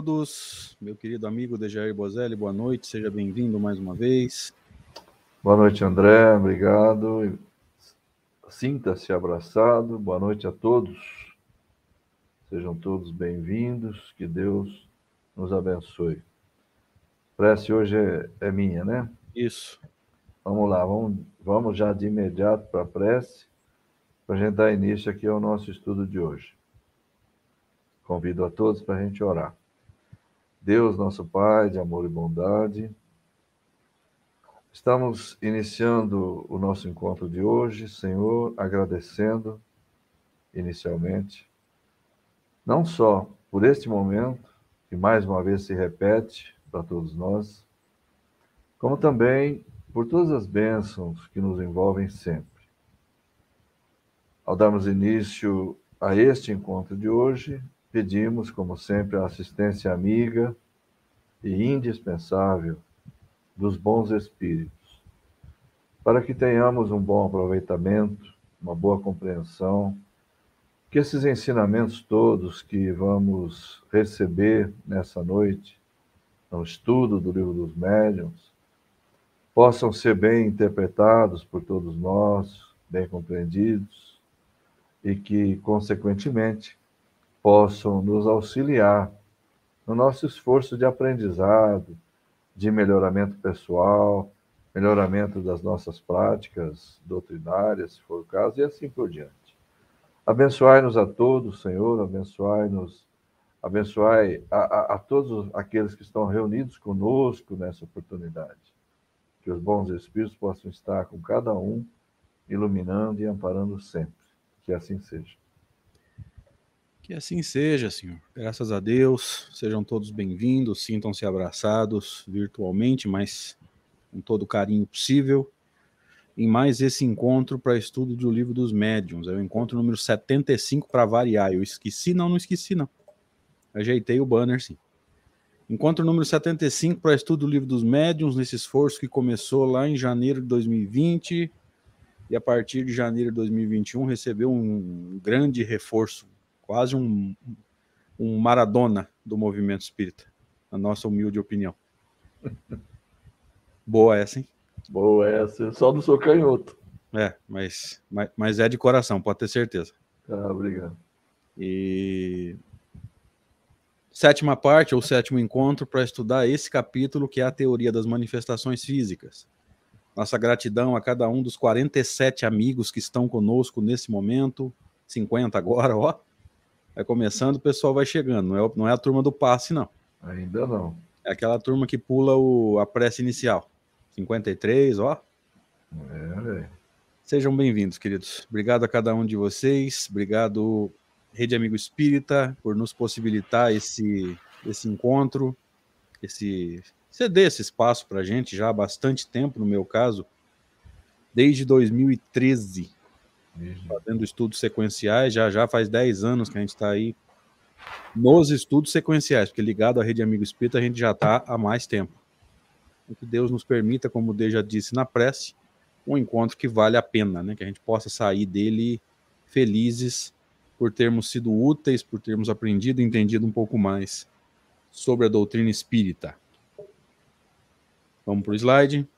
Todos. Meu querido amigo Dejair Bozelli, boa noite, seja bem-vindo mais uma vez. Boa noite, André, obrigado. Sinta-se abraçado. Boa noite a todos. Sejam todos bem-vindos. Que Deus nos abençoe. Prece hoje é, é minha, né? Isso. Vamos lá, vamos, vamos já de imediato para a prece, para a gente dar início aqui ao nosso estudo de hoje. Convido a todos para a gente orar. Deus, nosso Pai de amor e bondade, estamos iniciando o nosso encontro de hoje, Senhor, agradecendo inicialmente, não só por este momento, que mais uma vez se repete para todos nós, como também por todas as bênçãos que nos envolvem sempre. Ao darmos início a este encontro de hoje, pedimos, como sempre, a assistência amiga e indispensável dos bons espíritos, para que tenhamos um bom aproveitamento, uma boa compreensão, que esses ensinamentos todos que vamos receber nessa noite, no estudo do Livro dos Médiuns, possam ser bem interpretados por todos nós, bem compreendidos, e que, consequentemente, possam nos auxiliar no nosso esforço de aprendizado, de melhoramento pessoal, melhoramento das nossas práticas doutrinárias, se for o caso, e assim por diante. Abençoai-nos a todos, Senhor, abençoai-nos, abençoai a, a, a todos aqueles que estão reunidos conosco nessa oportunidade. Que os bons espíritos possam estar com cada um, iluminando e amparando sempre. Que assim seja. Que assim seja, Senhor. Graças a Deus, sejam todos bem-vindos, sintam-se abraçados virtualmente, mas com todo o carinho possível, em mais esse encontro para estudo do Livro dos Médiuns. É o encontro número 75 para variar. Eu esqueci? Não, não esqueci, não. Ajeitei o banner, sim. Encontro número 75 para estudo do Livro dos Médiuns, nesse esforço que começou lá em janeiro de 2020 e a partir de janeiro de 2021 recebeu um grande reforço quase um, um Maradona do movimento espírita, na nossa humilde opinião. Boa essa, hein? Boa essa, só do seu canhoto. É, mas, mas, mas é de coração, pode ter certeza. Ah, obrigado. E sétima parte, ou sétimo encontro, para estudar esse capítulo, que é a teoria das manifestações físicas. Nossa gratidão a cada um dos 47 amigos que estão conosco nesse momento, 50 agora, ó. Vai começando, o pessoal vai chegando. Não é, não é a turma do passe, não. Ainda não. É aquela turma que pula o, a prece inicial. 53, ó. É, velho. Sejam bem-vindos, queridos. Obrigado a cada um de vocês. Obrigado, Rede Amigo Espírita, por nos possibilitar esse, esse encontro, esse ceder esse espaço para a gente já há bastante tempo, no meu caso, desde 2013 fazendo estudos sequenciais, já já faz 10 anos que a gente está aí nos estudos sequenciais, porque ligado à Rede Amigo Espírita a gente já está há mais tempo. Que Deus nos permita, como Deus já disse na prece, um encontro que vale a pena, né? que a gente possa sair dele felizes por termos sido úteis, por termos aprendido e entendido um pouco mais sobre a doutrina espírita. Vamos para o slide.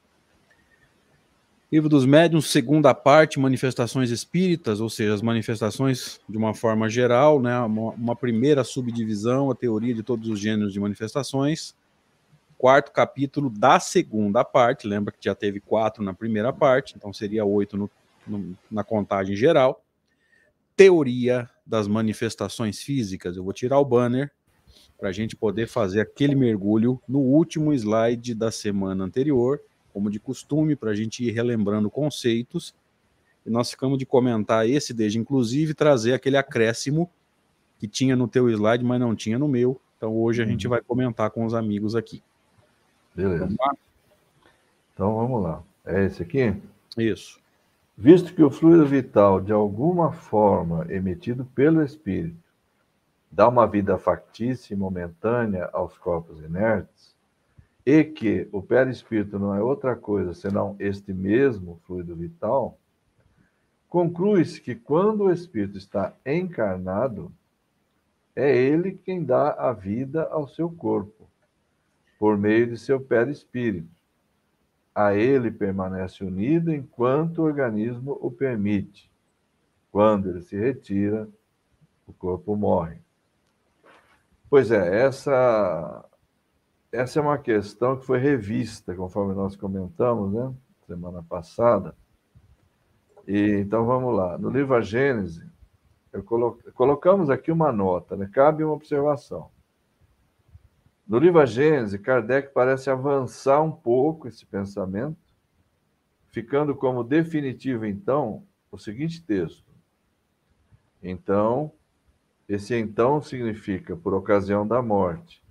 Livro dos Médiuns, segunda parte, manifestações espíritas, ou seja, as manifestações de uma forma geral, né? Uma, uma, primeira subdivisão, a teoria de todos os gêneros de manifestações. Quarto capítulo da segunda parte, lembra que já teve quatro na primeira parte, então seria oito no, no, na contagem geral. Teoria das manifestações físicas. Eu vou tirar o banner para a gente poder fazer aquele mergulho no último slide da semana anterior como de costume, para a gente ir relembrando conceitos. E nós ficamos de comentar esse desde, inclusive, trazer aquele acréscimo que tinha no teu slide, mas não tinha no meu. Então hoje a gente uhum. vai comentar com os amigos aqui. Beleza. Vamos então vamos lá. É esse aqui? Isso. Visto que o fluido vital, de alguma forma emitido pelo espírito, dá uma vida factícia e momentânea aos corpos inertes, e que o perispírito não é outra coisa senão este mesmo fluido vital, conclui-se que quando o espírito está encarnado, é ele quem dá a vida ao seu corpo, por meio de seu perispírito. A ele permanece unido enquanto o organismo o permite. Quando ele se retira, o corpo morre. Pois é, essa, essa é uma questão que foi revista, conforme nós comentamos, né? Semana passada. E, então vamos lá. No livro A Gênese, colo... colocamos aqui uma nota, né? cabe uma observação. No livro A Gênese, Kardec parece avançar um pouco esse pensamento, ficando como definitivo, então, o seguinte texto. Então, esse então significa por ocasião da morte.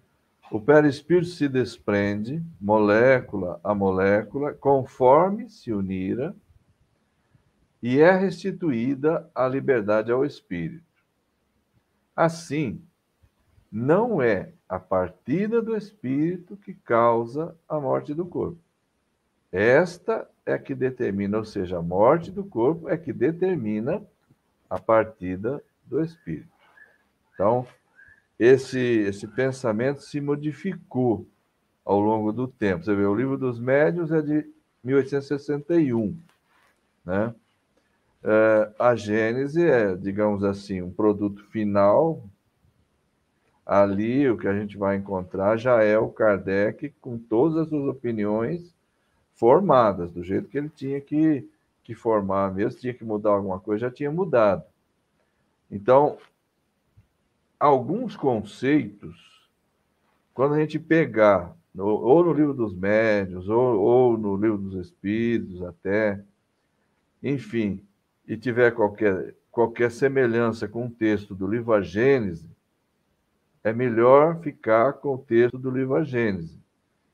O perispírito se desprende, molécula a molécula, conforme se unira e é restituída a liberdade ao espírito. Assim, não é a partida do espírito que causa a morte do corpo. Esta é que determina, ou seja, a morte do corpo é que determina a partida do espírito. Então, esse, esse pensamento se modificou ao longo do tempo. Você vê, o livro dos médios é de 1861, né? É, a Gênese é, digamos assim, um produto final. Ali, o que a gente vai encontrar já é o Kardec com todas as suas opiniões formadas, do jeito que ele tinha que, que formar mesmo, tinha que mudar alguma coisa, já tinha mudado. Então, alguns conceitos, quando a gente pegar, no, ou no livro dos médios, ou, ou no livro dos espíritos até, enfim, e tiver qualquer, qualquer semelhança com o texto do livro A Gênese, é melhor ficar com o texto do livro A Gênese,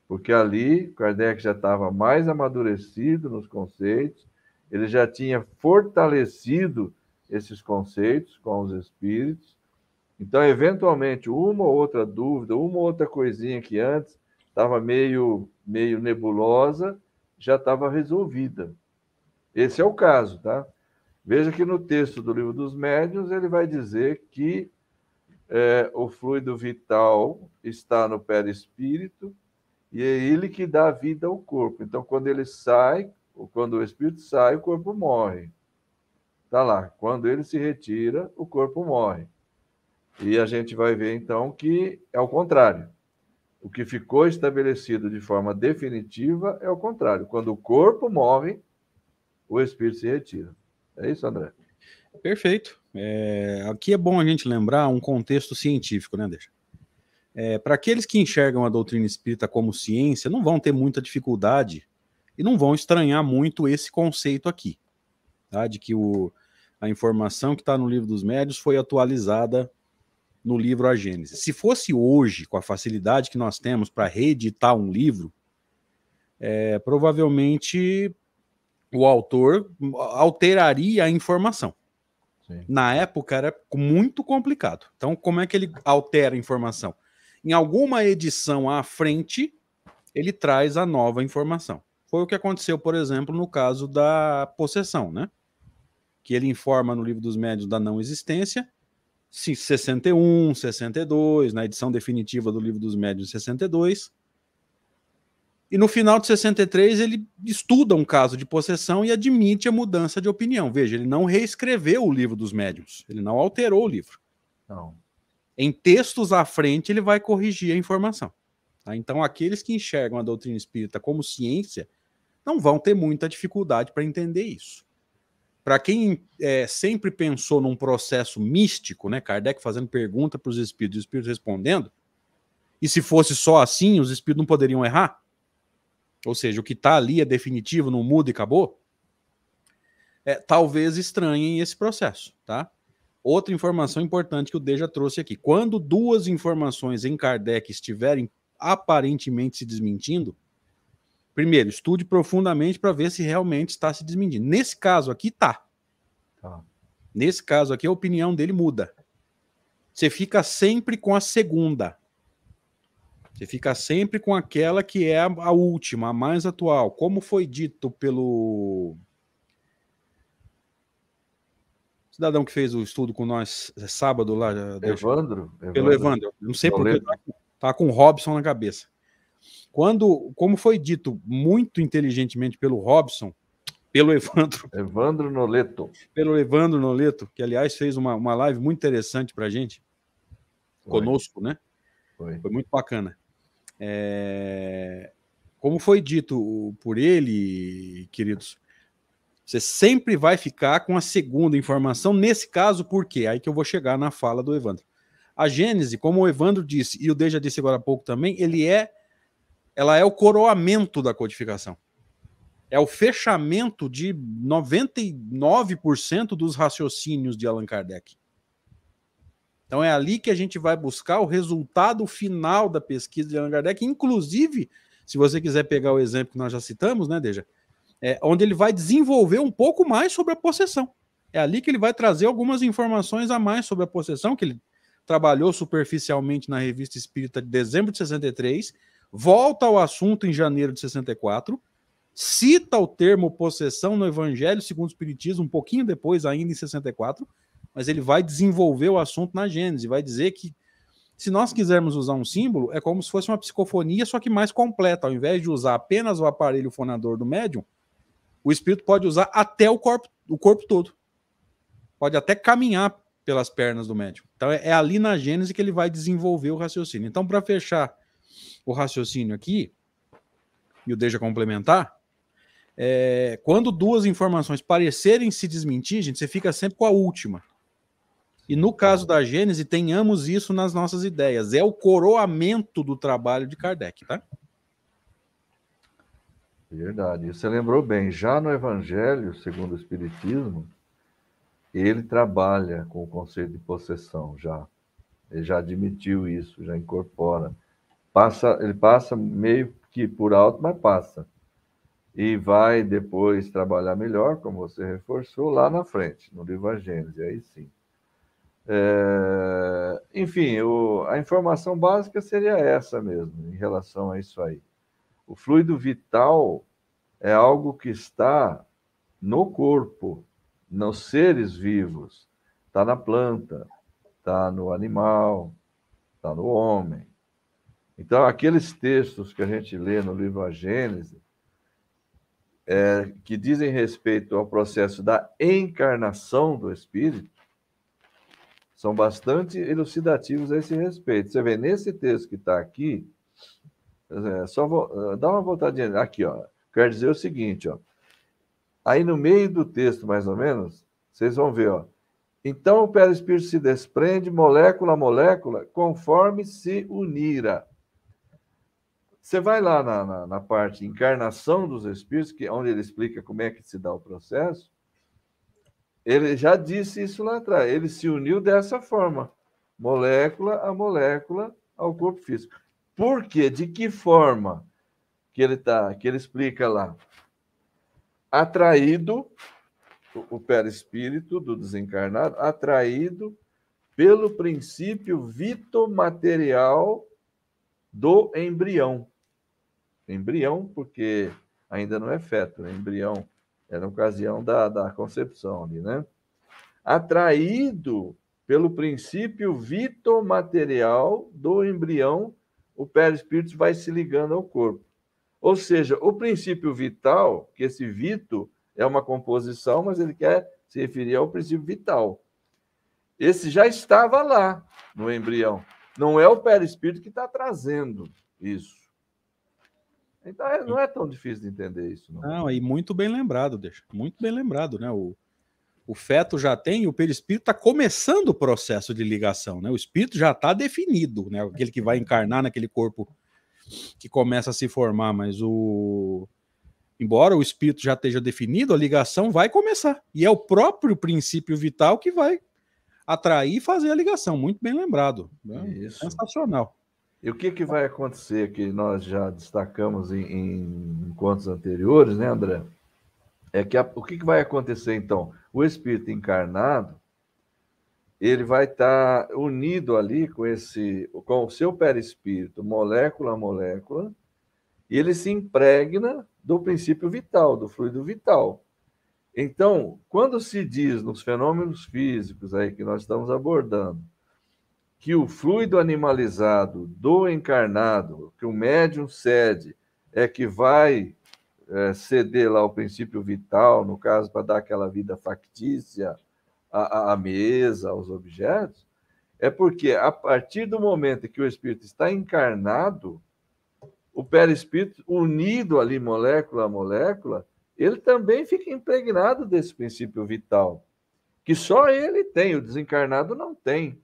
porque ali Kardec já estava mais amadurecido nos conceitos, ele já tinha fortalecido esses conceitos com os espíritos. Então, eventualmente, uma ou outra dúvida, uma ou outra coisinha que antes estava meio, meio nebulosa, já estava resolvida. Esse é o caso, tá? Veja que no texto do livro dos médiuns ele vai dizer que é, o fluido vital está no perispírito e é ele que dá vida ao corpo. Então, quando ele sai, ou quando o espírito sai, o corpo morre. Está lá. Quando ele se retira, o corpo morre. E a gente vai ver então que é o contrário. O que ficou estabelecido de forma definitiva é o contrário. Quando o corpo morre, o espírito se retira. É isso, André? Perfeito. É, aqui é bom a gente lembrar um contexto científico, né, Deixa? É, Para aqueles que enxergam a doutrina espírita como ciência, não vão ter muita dificuldade e não vão estranhar muito esse conceito aqui, tá? de que o, a informação que está no livro dos médios foi atualizada no livro A Gênesis. Se fosse hoje, com a facilidade que nós temos para reeditar um livro, é, provavelmente o autor alteraria a informação. Sim. Na época era muito complicado. Então, como é que ele altera a informação? Em alguma edição à frente, ele traz a nova informação. Foi o que aconteceu, por exemplo, no caso da possessão, né? Que ele informa no livro dos médios da não existência, 61, 62, na edição definitiva do livro dos médios 62, e no final de 63 ele estuda um caso de possessão e admite a mudança de opinião. Veja, ele não reescreveu o livro dos médiuns, ele não alterou o livro. Não. Em textos à frente ele vai corrigir a informação. Tá? Então aqueles que enxergam a doutrina espírita como ciência não vão ter muita dificuldade para entender isso. Para quem é, sempre pensou num processo místico, né, Kardec fazendo pergunta para os espíritos, os espíritos respondendo, e se fosse só assim, os espíritos não poderiam errar? ou seja, o que está ali é definitivo, não muda e acabou, é, talvez estranhem esse processo, tá? Outra informação importante que o Deja trouxe aqui: quando duas informações em Kardec estiverem aparentemente se desmentindo, primeiro, estude profundamente para ver se realmente está se desmentindo. Nesse caso aqui, tá. tá. Nesse caso aqui, a opinião dele muda. Você fica sempre com a segunda. Você fica sempre com aquela que é a, última, a mais atual. Como foi dito pelo. cidadão que fez o estudo com nós é, sábado lá. Evandro? Pelo Evandro. Não sei porque tá, tá com o Robson na cabeça. Quando, como foi dito muito inteligentemente pelo Robson, pelo Evandro. Evandro Noleto. Pelo Evandro Noleto, que aliás fez uma, uma live muito interessante para a gente, foi. conosco, né? Foi. foi muito bacana. É... Como foi dito por ele, queridos, você sempre vai ficar com a segunda informação, nesse caso, por quê? Aí que eu vou chegar na fala do Evandro. A Gênese, como o Evandro disse, e o Deja disse agora há pouco também, ele é ela é o coroamento da codificação é o fechamento de 99% dos raciocínios de Allan Kardec. Então é ali que a gente vai buscar o resultado final da pesquisa de Allan Kardec, inclusive, se você quiser pegar o exemplo que nós já citamos, né, Deja? É, onde ele vai desenvolver um pouco mais sobre a possessão. É ali que ele vai trazer algumas informações a mais sobre a possessão, que ele trabalhou superficialmente na Revista Espírita de dezembro de 63, volta ao assunto em janeiro de 64, cita o termo possessão no Evangelho segundo o Espiritismo, um pouquinho depois, ainda em 64, mas ele vai desenvolver o assunto na Gênese, vai dizer que se nós quisermos usar um símbolo, é como se fosse uma psicofonia, só que mais completa. Ao invés de usar apenas o aparelho fonador do médium, o espírito pode usar até o corpo, o corpo todo. Pode até caminhar pelas pernas do médium. Então é, é ali na Gênese que ele vai desenvolver o raciocínio. Então, para fechar o raciocínio aqui, e o deixa complementar, é, quando duas informações parecerem se desmentir, gente, você fica sempre com a última. E no caso da Gênese, tenhamos isso nas nossas ideias. É o coroamento do trabalho de Kardec, tá? Verdade. Você lembrou bem, já no Evangelho, segundo o Espiritismo, ele trabalha com o conceito de possessão, já. Ele já admitiu isso, já incorpora. Passa, ele passa meio que por alto, mas passa e vai depois trabalhar melhor, como você reforçou, lá na frente, no livro A Gênese, aí sim. É, enfim, o, a informação básica seria essa mesmo, em relação a isso aí. O fluido vital é algo que está no corpo, nos seres vivos, está na planta, está no animal, está no homem. Então, aqueles textos que a gente lê no livro A Gênese, é, que dizem respeito ao processo da encarnação do espírito são bastante elucidativos a esse respeito. Você vê nesse texto que está aqui, é, só vou, dá uma voltadinha aqui, ó. Quer dizer o seguinte, ó. Aí no meio do texto, mais ou menos, vocês vão ver, ó. Então o perispírito se desprende molécula a molécula conforme se unira. Você vai lá na, na, na, parte encarnação dos espíritos, que, onde ele explica como é que se dá o processo. Ele já disse isso lá atrás. Ele se uniu dessa forma, molécula a molécula ao corpo físico. Por quê? De que forma que ele tá? Que ele explica lá? Atraído o perispírito do desencarnado, atraído pelo princípio vitomaterial do embrião embrião, porque ainda não é feto, né? embrião é na ocasião da, da concepção ali, né? Atraído pelo princípio vitomaterial do embrião, o perispírito vai se ligando ao corpo. Ou seja, o princípio vital, que esse vito é uma composição, mas ele quer se referir ao princípio vital. Esse já estava lá no embrião. Não é o perispírito que está trazendo isso. Então é, não é tão difícil de entender isso. Não, não e muito bem lembrado, deixa. Muito bem lembrado, né? O, o feto já tem, o perispírito está começando o processo de ligação, né? O espírito já está definido, né? Aquele que vai encarnar naquele corpo que começa a se formar, mas o embora o espírito já esteja definido, a ligação vai começar. E é o próprio princípio vital que vai atrair e fazer a ligação. Muito bem lembrado. Né? Sensacional. E o que, que vai acontecer, que nós já destacamos em, em encontros anteriores, né, André? É que a, o que, que vai acontecer então? O espírito encarnado, ele vai estar tá unido ali com esse, com o seu perispírito, molécula a molécula, e ele se impregna do princípio vital, do fluido vital. Então, quando se diz nos fenômenos físicos aí que nós estamos abordando, que o fluido animalizado do encarnado, que o médium cede, é que vai é, ceder lá o princípio vital, no caso, para dar aquela vida factícia à, à mesa, aos objetos, é porque a partir do momento que o espírito está encarnado, o perispírito, unido ali molécula a molécula, ele também fica impregnado desse princípio vital, que só ele tem, o desencarnado não tem.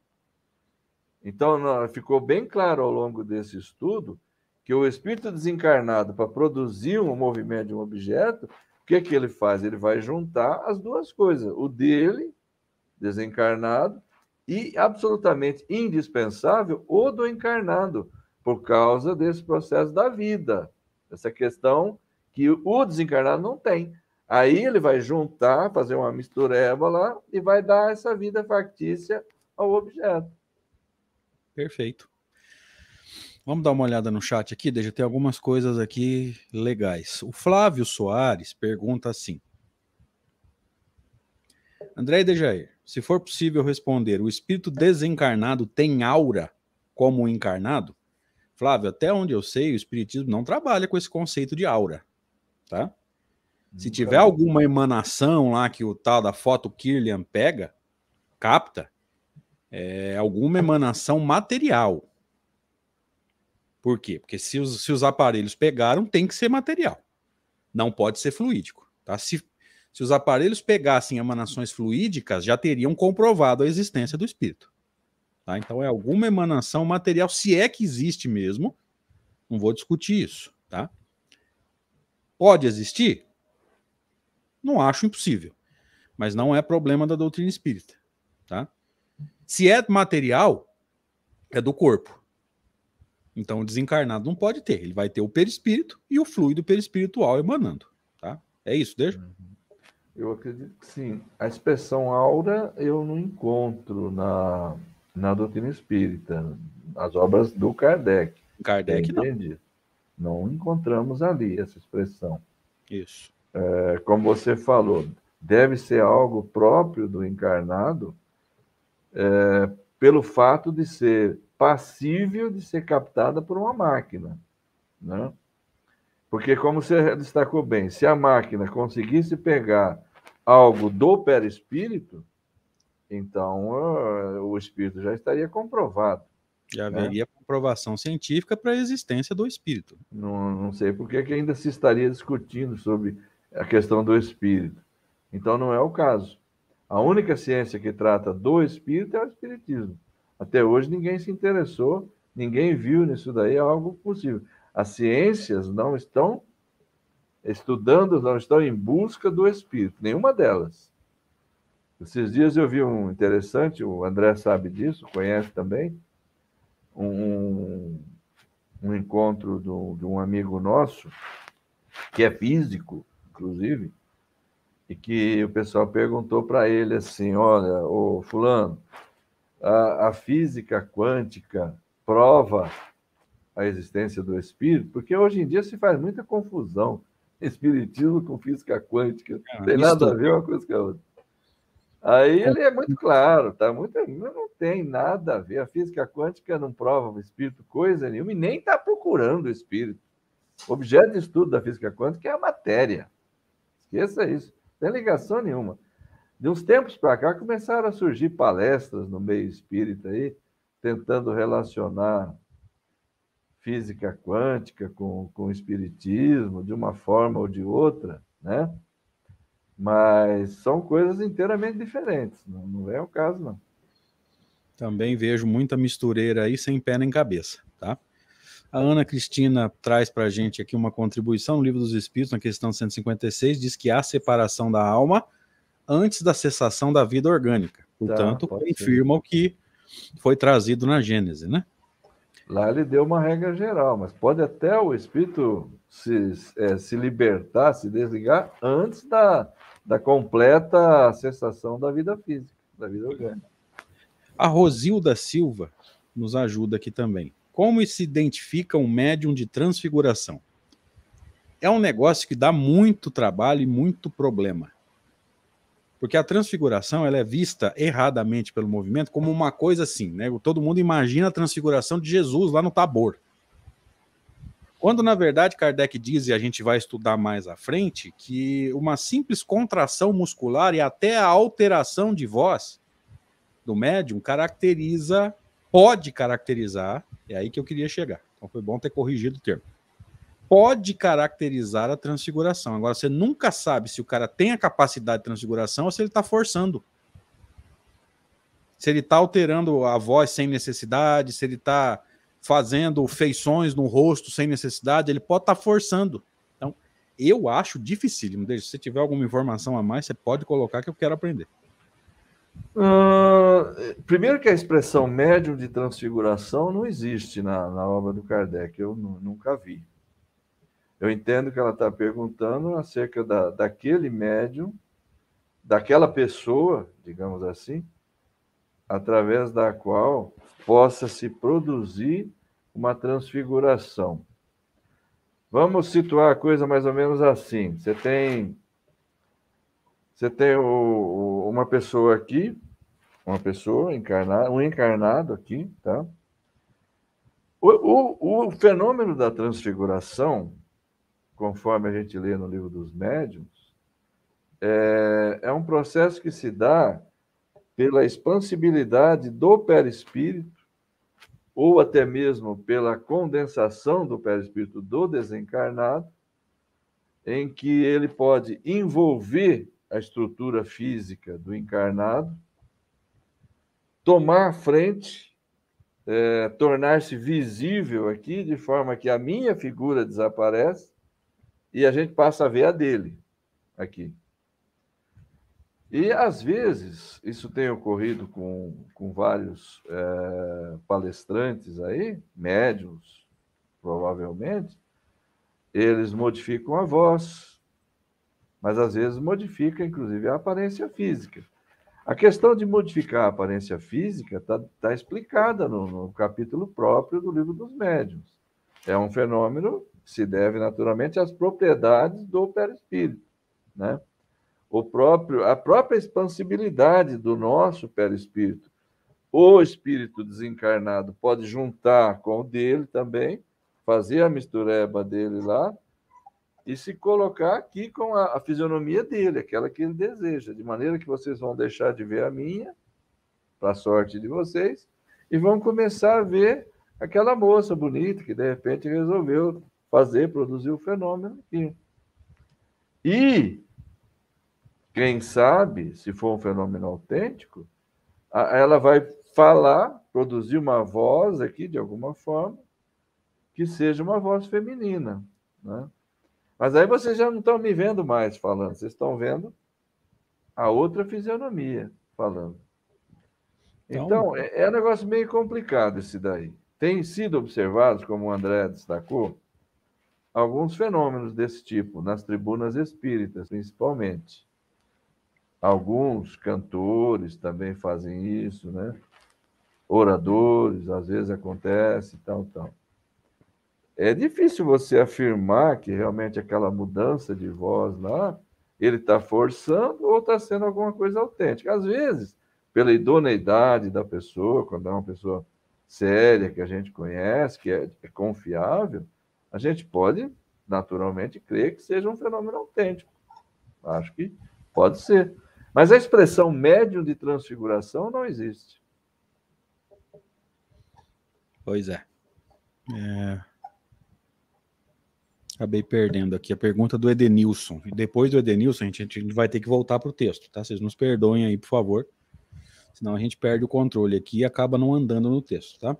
Então, ficou bem claro ao longo desse estudo que o espírito desencarnado, para produzir um movimento de um objeto, o que, que ele faz? Ele vai juntar as duas coisas, o dele, desencarnado, e absolutamente indispensável, o do encarnado, por causa desse processo da vida, essa questão que o desencarnado não tem. Aí ele vai juntar, fazer uma mistureba lá e vai dar essa vida factícia ao objeto. Perfeito. Vamos dar uma olhada no chat aqui, deixa ter algumas coisas aqui legais. O Flávio Soares pergunta assim: André Dejair, se for possível responder, o espírito desencarnado tem aura como o encarnado? Flávio, até onde eu sei, o espiritismo não trabalha com esse conceito de aura, tá? Se tiver alguma emanação lá que o tal da foto Kirlian pega, capta, é alguma emanação material. Por quê? Porque se os, se os aparelhos pegaram, tem que ser material. Não pode ser fluídico. Tá? Se, se os aparelhos pegassem emanações fluídicas, já teriam comprovado a existência do espírito. Tá? Então é alguma emanação material, se é que existe mesmo. Não vou discutir isso. Tá? Pode existir? Não acho impossível. Mas não é problema da doutrina espírita. Tá? Se é material, é do corpo. Então, o desencarnado não pode ter. Ele vai ter o perispírito e o fluido perispiritual emanando. Tá? É isso, deixa? Uhum. Eu acredito que sim. A expressão aura eu não encontro na, na doutrina espírita, nas obras do Kardec. Kardec não. Não encontramos ali essa expressão. Isso. É, como você falou, deve ser algo próprio do encarnado é, pelo fato de ser passível de ser captada por uma máquina. Né? Porque, como você destacou bem, se a máquina conseguisse pegar algo do perispírito, então uh, o espírito já estaria comprovado. Já né? haveria né? comprovação científica para a existência do espírito. Não, não sei por que ainda se estaria discutindo sobre a questão do espírito. Então, não é o caso. A única ciência que trata do espírito é o espiritismo. Até hoje ninguém se interessou, ninguém viu nisso daí algo possível. As ciências não estão estudando, não estão em busca do espírito, nenhuma delas. Esses dias eu vi um interessante, o André sabe disso, conhece também, um, um encontro do, de um amigo nosso, que é físico, inclusive, e que o pessoal perguntou para ele assim: olha, ô Fulano, a, a física quântica prova a existência do espírito, porque hoje em dia se faz muita confusão. Espiritismo com física quântica. Ah, não tem nada a ver uma coisa com a outra. Aí ele é muito claro, tá? Muito, não tem nada a ver. A física quântica não prova o espírito coisa nenhuma e nem está procurando o espírito. O objeto de estudo da física quântica é a matéria. Esqueça isso. Tem ligação nenhuma. De uns tempos para cá começaram a surgir palestras no meio espírita aí, tentando relacionar física quântica com, com o espiritismo, de uma forma ou de outra, né? Mas são coisas inteiramente diferentes, não, não é o caso, não. Também vejo muita mistureira aí sem pé nem cabeça, tá? A Ana Cristina traz para a gente aqui uma contribuição no Livro dos Espíritos, na questão 156, diz que há separação da alma antes da cessação da vida orgânica. Tá, Portanto, tá, confirma o que foi trazido na Gênese, né? Lá ele deu uma regra geral, mas pode até o espírito se, é, se libertar, se desligar antes da, da completa cessação da vida física, da vida orgânica. A Rosilda Silva nos ajuda aqui também. Como se identifica um médium de transfiguração? É um negócio que dá muito trabalho e muito problema. Porque a transfiguração ela é vista erradamente pelo movimento como uma coisa assim, né? Todo mundo imagina a transfiguração de Jesus lá no Tabor. Quando, na verdade, Kardec diz, e a gente vai estudar mais à frente, que uma simples contração muscular e até a alteração de voz do médium caracteriza, pode caracterizar, é aí que eu queria chegar. Então foi bom ter corrigido o termo. Pode caracterizar a transfiguração. Agora, você nunca sabe se o cara tem a capacidade de transfiguração ou se ele está forçando. Se ele está alterando a voz sem necessidade, se ele está fazendo feições no rosto sem necessidade, ele pode estar tá forçando. Então, eu acho dificílimo. Se você tiver alguma informação a mais, você pode colocar que eu quero aprender. Uh, primeiro que a expressão médium de transfiguração não existe na, na obra do Kardec, eu nunca vi. Eu entendo que ela está perguntando acerca da, daquele médium, daquela pessoa, digamos assim, através da qual possa se produzir uma transfiguração. Vamos situar a coisa mais ou menos assim. Você tem você tem o, o, uma pessoa aqui, uma pessoa encarnada, um encarnado aqui, tá? O, o, o fenômeno da transfiguração, conforme a gente lê no livro dos médiuns, é, é um processo que se dá pela expansibilidade do perispírito, ou até mesmo pela condensação do perispírito do desencarnado, em que ele pode envolver a estrutura física do encarnado, tomar frente, é, tornar-se visível aqui, de forma que a minha figura desaparece e a gente passa a ver a dele aqui. E, às vezes, isso tem ocorrido com, com vários é, palestrantes aí, médios, provavelmente, eles modificam a voz, mas às vezes modifica, inclusive, a aparência física. A questão de modificar a aparência física está tá explicada no, no capítulo próprio do livro dos médiuns. É um fenômeno que se deve, naturalmente, às propriedades do perispírito, né? o próprio, a própria expansibilidade do nosso perispírito. O espírito desencarnado pode juntar com o dele também, fazer a mistureba dele lá e se colocar aqui com a, a fisionomia dele, aquela que ele deseja, de maneira que vocês vão deixar de ver a minha, para a sorte de vocês, e vão começar a ver aquela moça bonita que de repente resolveu fazer, produzir o fenômeno aqui. E quem sabe, se for um fenômeno autêntico, ela vai falar, produzir uma voz aqui, de alguma forma, que seja uma voz feminina. Né? Mas aí vocês já não estão me vendo mais falando, vocês estão vendo a outra fisionomia falando. Então, então é, é um negócio meio complicado esse daí. Tem sido observados, como o André destacou, alguns fenômenos desse tipo, nas tribunas espíritas, principalmente. Alguns cantores também fazem isso, né? Oradores, às vezes acontece, tal, tal. É difícil você afirmar que realmente aquela mudança de voz lá, ele está forçando ou está sendo alguma coisa autêntica. Às vezes, pela idoneidade da pessoa, quando é uma pessoa séria, que a gente conhece, que é, é confiável, a gente pode naturalmente crer que seja um fenômeno autêntico. Acho que pode ser. Mas a expressão médium de transfiguração não existe. Pois é. é. Acabei perdendo aqui a pergunta do Edenilson. E depois do Edenilson, a gente, a gente vai ter que voltar para o texto, tá? Vocês nos perdoem aí, por favor. Senão a gente perde o controle aqui e acaba não andando no texto, tá?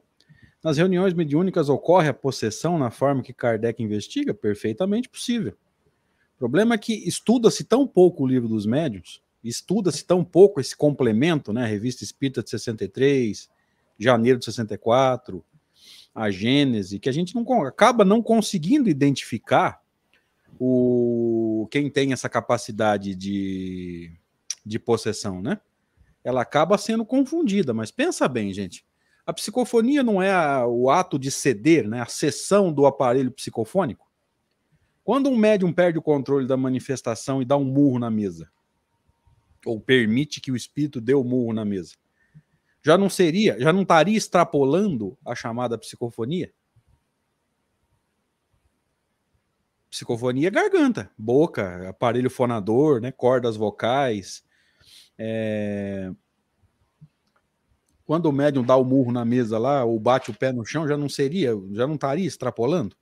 Nas reuniões mediúnicas ocorre a possessão na forma que Kardec investiga? Perfeitamente possível. O problema é que estuda-se tão pouco o livro dos médiuns estuda-se tão pouco esse complemento, né? Revista Espírita de 63, janeiro de 64, a Gênese, que a gente não acaba não conseguindo identificar o quem tem essa capacidade de, de possessão, né? Ela acaba sendo confundida, mas pensa bem, gente. A psicofonia não é a, o ato de ceder, né? A cessão do aparelho psicofônico. Quando um médium perde o controle da manifestação e dá um murro na mesa, ou permite que o espírito dê o murro na mesa, já não seria, já não estaria extrapolando a chamada psicofonia? Psicofonia é garganta, boca, aparelho fonador, né, cordas vocais. É... Quando o médium dá o murro na mesa lá, ou bate o pé no chão, já não seria, já não estaria extrapolando?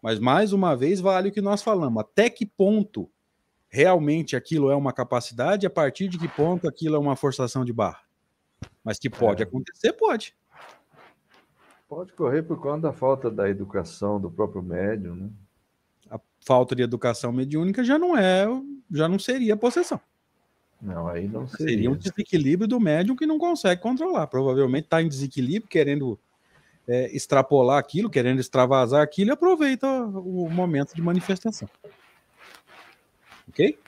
Mas mais uma vez vale o que nós falamos. Até que ponto realmente aquilo é uma capacidade, a partir de que ponto aquilo é uma forçação de barra? Mas que pode é. acontecer, pode. Pode correr por conta da falta da educação do próprio médium, né? A falta de educação mediúnica já não é, já não seria possessão. Não, aí não seria. Seria um desequilíbrio do médium que não consegue controlar. Provavelmente está em desequilíbrio, querendo é, extrapolar aquilo, querendo extravasar aquilo e aproveita o momento de manifestação. Ok?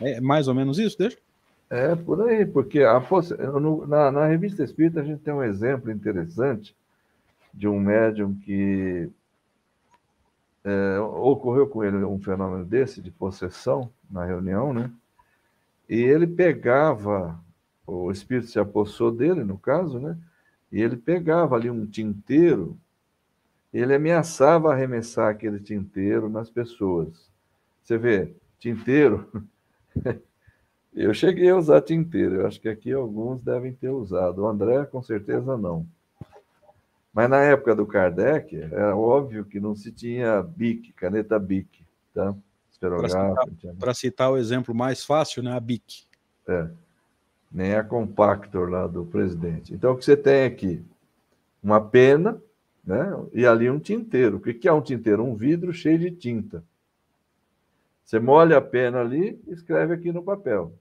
É mais ou menos isso, deixa? É, por aí, porque a, na, na revista Espírita a gente tem um exemplo interessante de um médium que é, ocorreu com ele um fenômeno desse, de possessão, na reunião, né? E ele pegava, o espírito se apossou dele, no caso, né? E ele pegava ali um tinteiro, ele ameaçava arremessar aquele tinteiro nas pessoas. Você vê, tinteiro. eu cheguei a usar tinteiro, eu acho que aqui alguns devem ter usado. O André, com certeza, não. Mas na época do Kardec, era óbvio que não se tinha BIC, caneta BIC, tá? Para citar, citar, o exemplo mais fácil, né? A BIC. É nem a compactor lá do presidente. Então, o que você tem aqui? Uma pena, né? E ali um tinteiro. O que é um tinteiro? Um vidro cheio de tinta. Você molha a pena ali e escreve aqui no papel.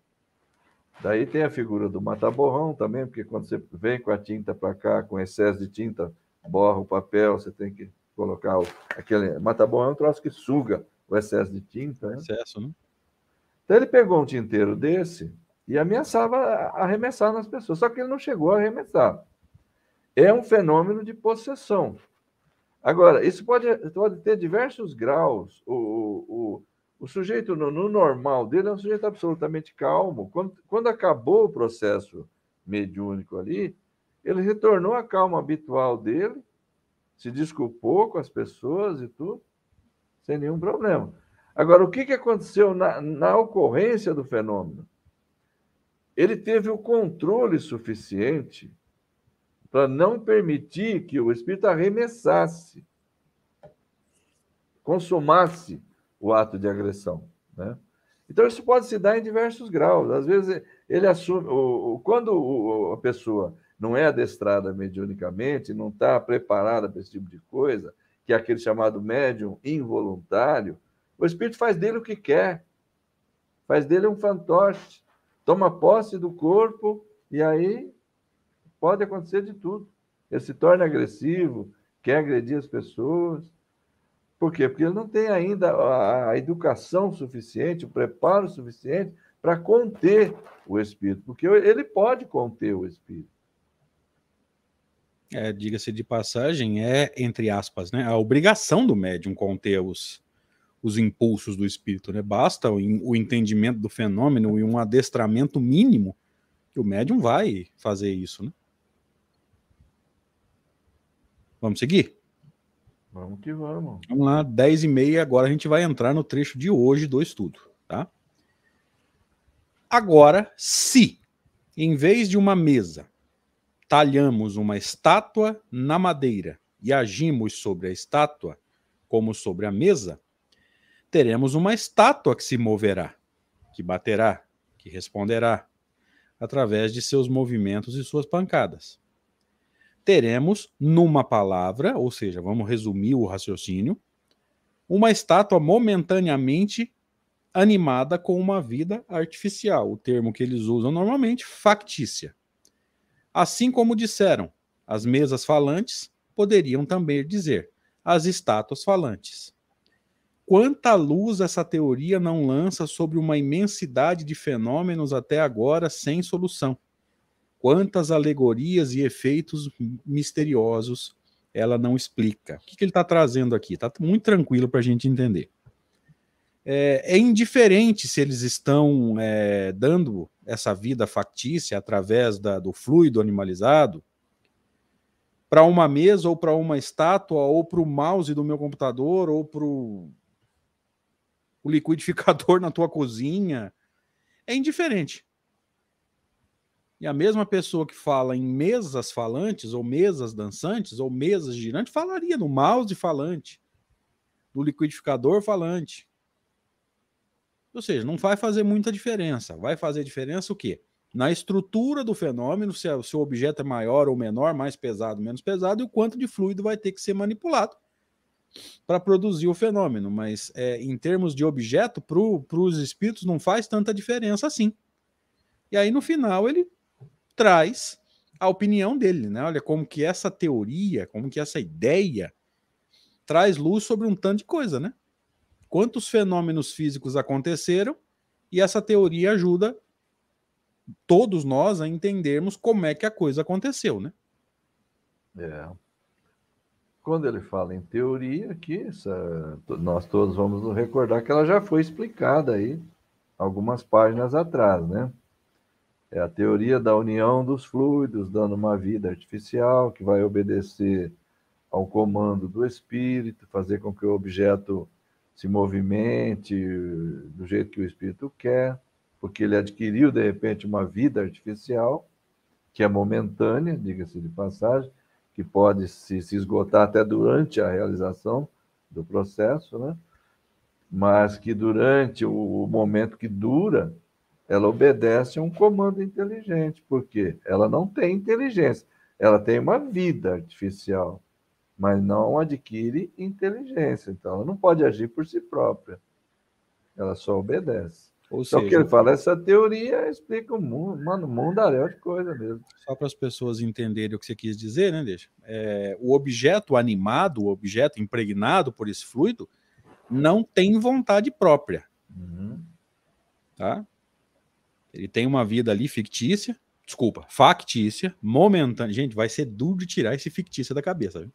Daí tem a figura do mata-borrão também, porque quando você vem com a tinta para cá, com excesso de tinta, borra o papel, você tem que colocar o, aquele. Mata-borrão é um troço que suga o excesso de tinta. Né? Excesso, né? Então ele pegou um tinteiro desse e ameaçava arremessar nas pessoas. Só que ele não chegou a arremessar. É um fenômeno de possessão. Agora, isso pode, pode ter diversos graus. O, o, o sujeito, no, no, normal dele, é um sujeito absolutamente calmo. Quando, quando acabou o processo mediúnico ali, ele retornou à calma habitual dele, se desculpou com as pessoas e tudo, sem nenhum problema. Agora, o que, que aconteceu na, na ocorrência do fenômeno? ele teve o controle suficiente para não permitir que o espírito arremessasse, consumasse o ato de agressão. Né? Então, isso pode se dar em diversos graus. Às vezes, ele assume. O, o, quando o, a pessoa não é adestrada mediunicamente, não está preparada para esse tipo de coisa, que é aquele chamado médium involuntário, o espírito faz dele o que quer, faz dele um fantoche toma posse do corpo e aí pode acontecer de tudo. Ele se torna agressivo, quer agredir as pessoas. Por quê? Porque ele não tem ainda a, educação suficiente, o preparo suficiente para conter o espírito, porque ele pode conter o espírito. É, diga-se de passagem, é, entre aspas, né, a obrigação do médium conter os, os impulsos do espírito, né? Basta o, o entendimento do fenômeno e um adestramento mínimo que o médium vai fazer isso, né? Vamos seguir? Vamos que vamos. Vamos lá, 10 e meia, agora a gente vai entrar no trecho de hoje do estudo, tá? Agora, se, em vez de uma mesa, talhamos uma estátua na madeira e agimos sobre a estátua como sobre a mesa, teremos uma estátua que se moverá, que baterá, que responderá, através de seus movimentos e suas pancadas. Teremos, numa palavra, ou seja, vamos resumir o raciocínio, uma estátua momentaneamente animada com uma vida artificial, o termo que eles usam normalmente, factícia. Assim como disseram, as mesas falantes poderiam também dizer as estátuas falantes. Quanta luz essa teoria não lança sobre uma imensidade de fenômenos até agora sem solução? Quantas alegorias e efeitos misteriosos ela não explica? O que, que ele está trazendo aqui? Está muito tranquilo para a gente entender. é, é indiferente se eles estão é, dando essa vida factícia através da, do fluido animalizado para uma mesa ou para uma estátua ou para o mouse do meu computador ou para o liquidificador na tua cozinha. É indiferente. E a mesma pessoa que fala em mesas falantes, ou mesas dançantes, ou mesas girantes, falaria no mouse falante, no liquidificador falante. Ou seja, não vai fazer muita diferença. Vai fazer diferença o quê? na estrutura do fenômeno, se, o seu objeto é maior ou menor, mais pesado, menos pesado, e o quanto de fluido vai ter que ser manipulado para produzir o fenômeno. Mas é, em termos de objeto, para os espíritos não faz tanta diferença assim. E aí, no final, ele traz a opinião dele, né? Olha como que essa teoria, como que essa ideia traz luz sobre um tanto de coisa, né? Quantos fenômenos físicos aconteceram e essa teoria ajuda todos nós a entendermos como é que a coisa aconteceu, né? É. Quando ele fala em teoria, essa, nós todos vamos nos recordar que ela já foi explicada aí algumas páginas atrás, né? É a teoria da união dos fluidos, dando uma vida artificial que vai obedecer ao comando do espírito, fazer com que o objeto se movimente do jeito que o espírito quer porque ele adquiriu, de repente, uma vida artificial, que é momentânea, diga-se de passagem, que pode se, se esgotar até durante a realização do processo, né? mas que durante o momento que dura, ela obedece a um comando inteligente, porque ela não tem inteligência, ela tem uma vida artificial, mas não adquire inteligência, então ela não pode agir por si própria, ela só obedece. Ou Só seja, que ele fala, essa teoria explica o mundo, mano, mundaréu de coisa mesmo. Só para as pessoas entenderem o que você quis dizer, né, deixa? É, o objeto animado, o objeto impregnado por esse fluido, não tem vontade própria. Uhum. Tá? Ele tem uma vida ali fictícia, desculpa, factícia, momentânea. Gente, vai ser duro de tirar esse fictícia da cabeça. Viu?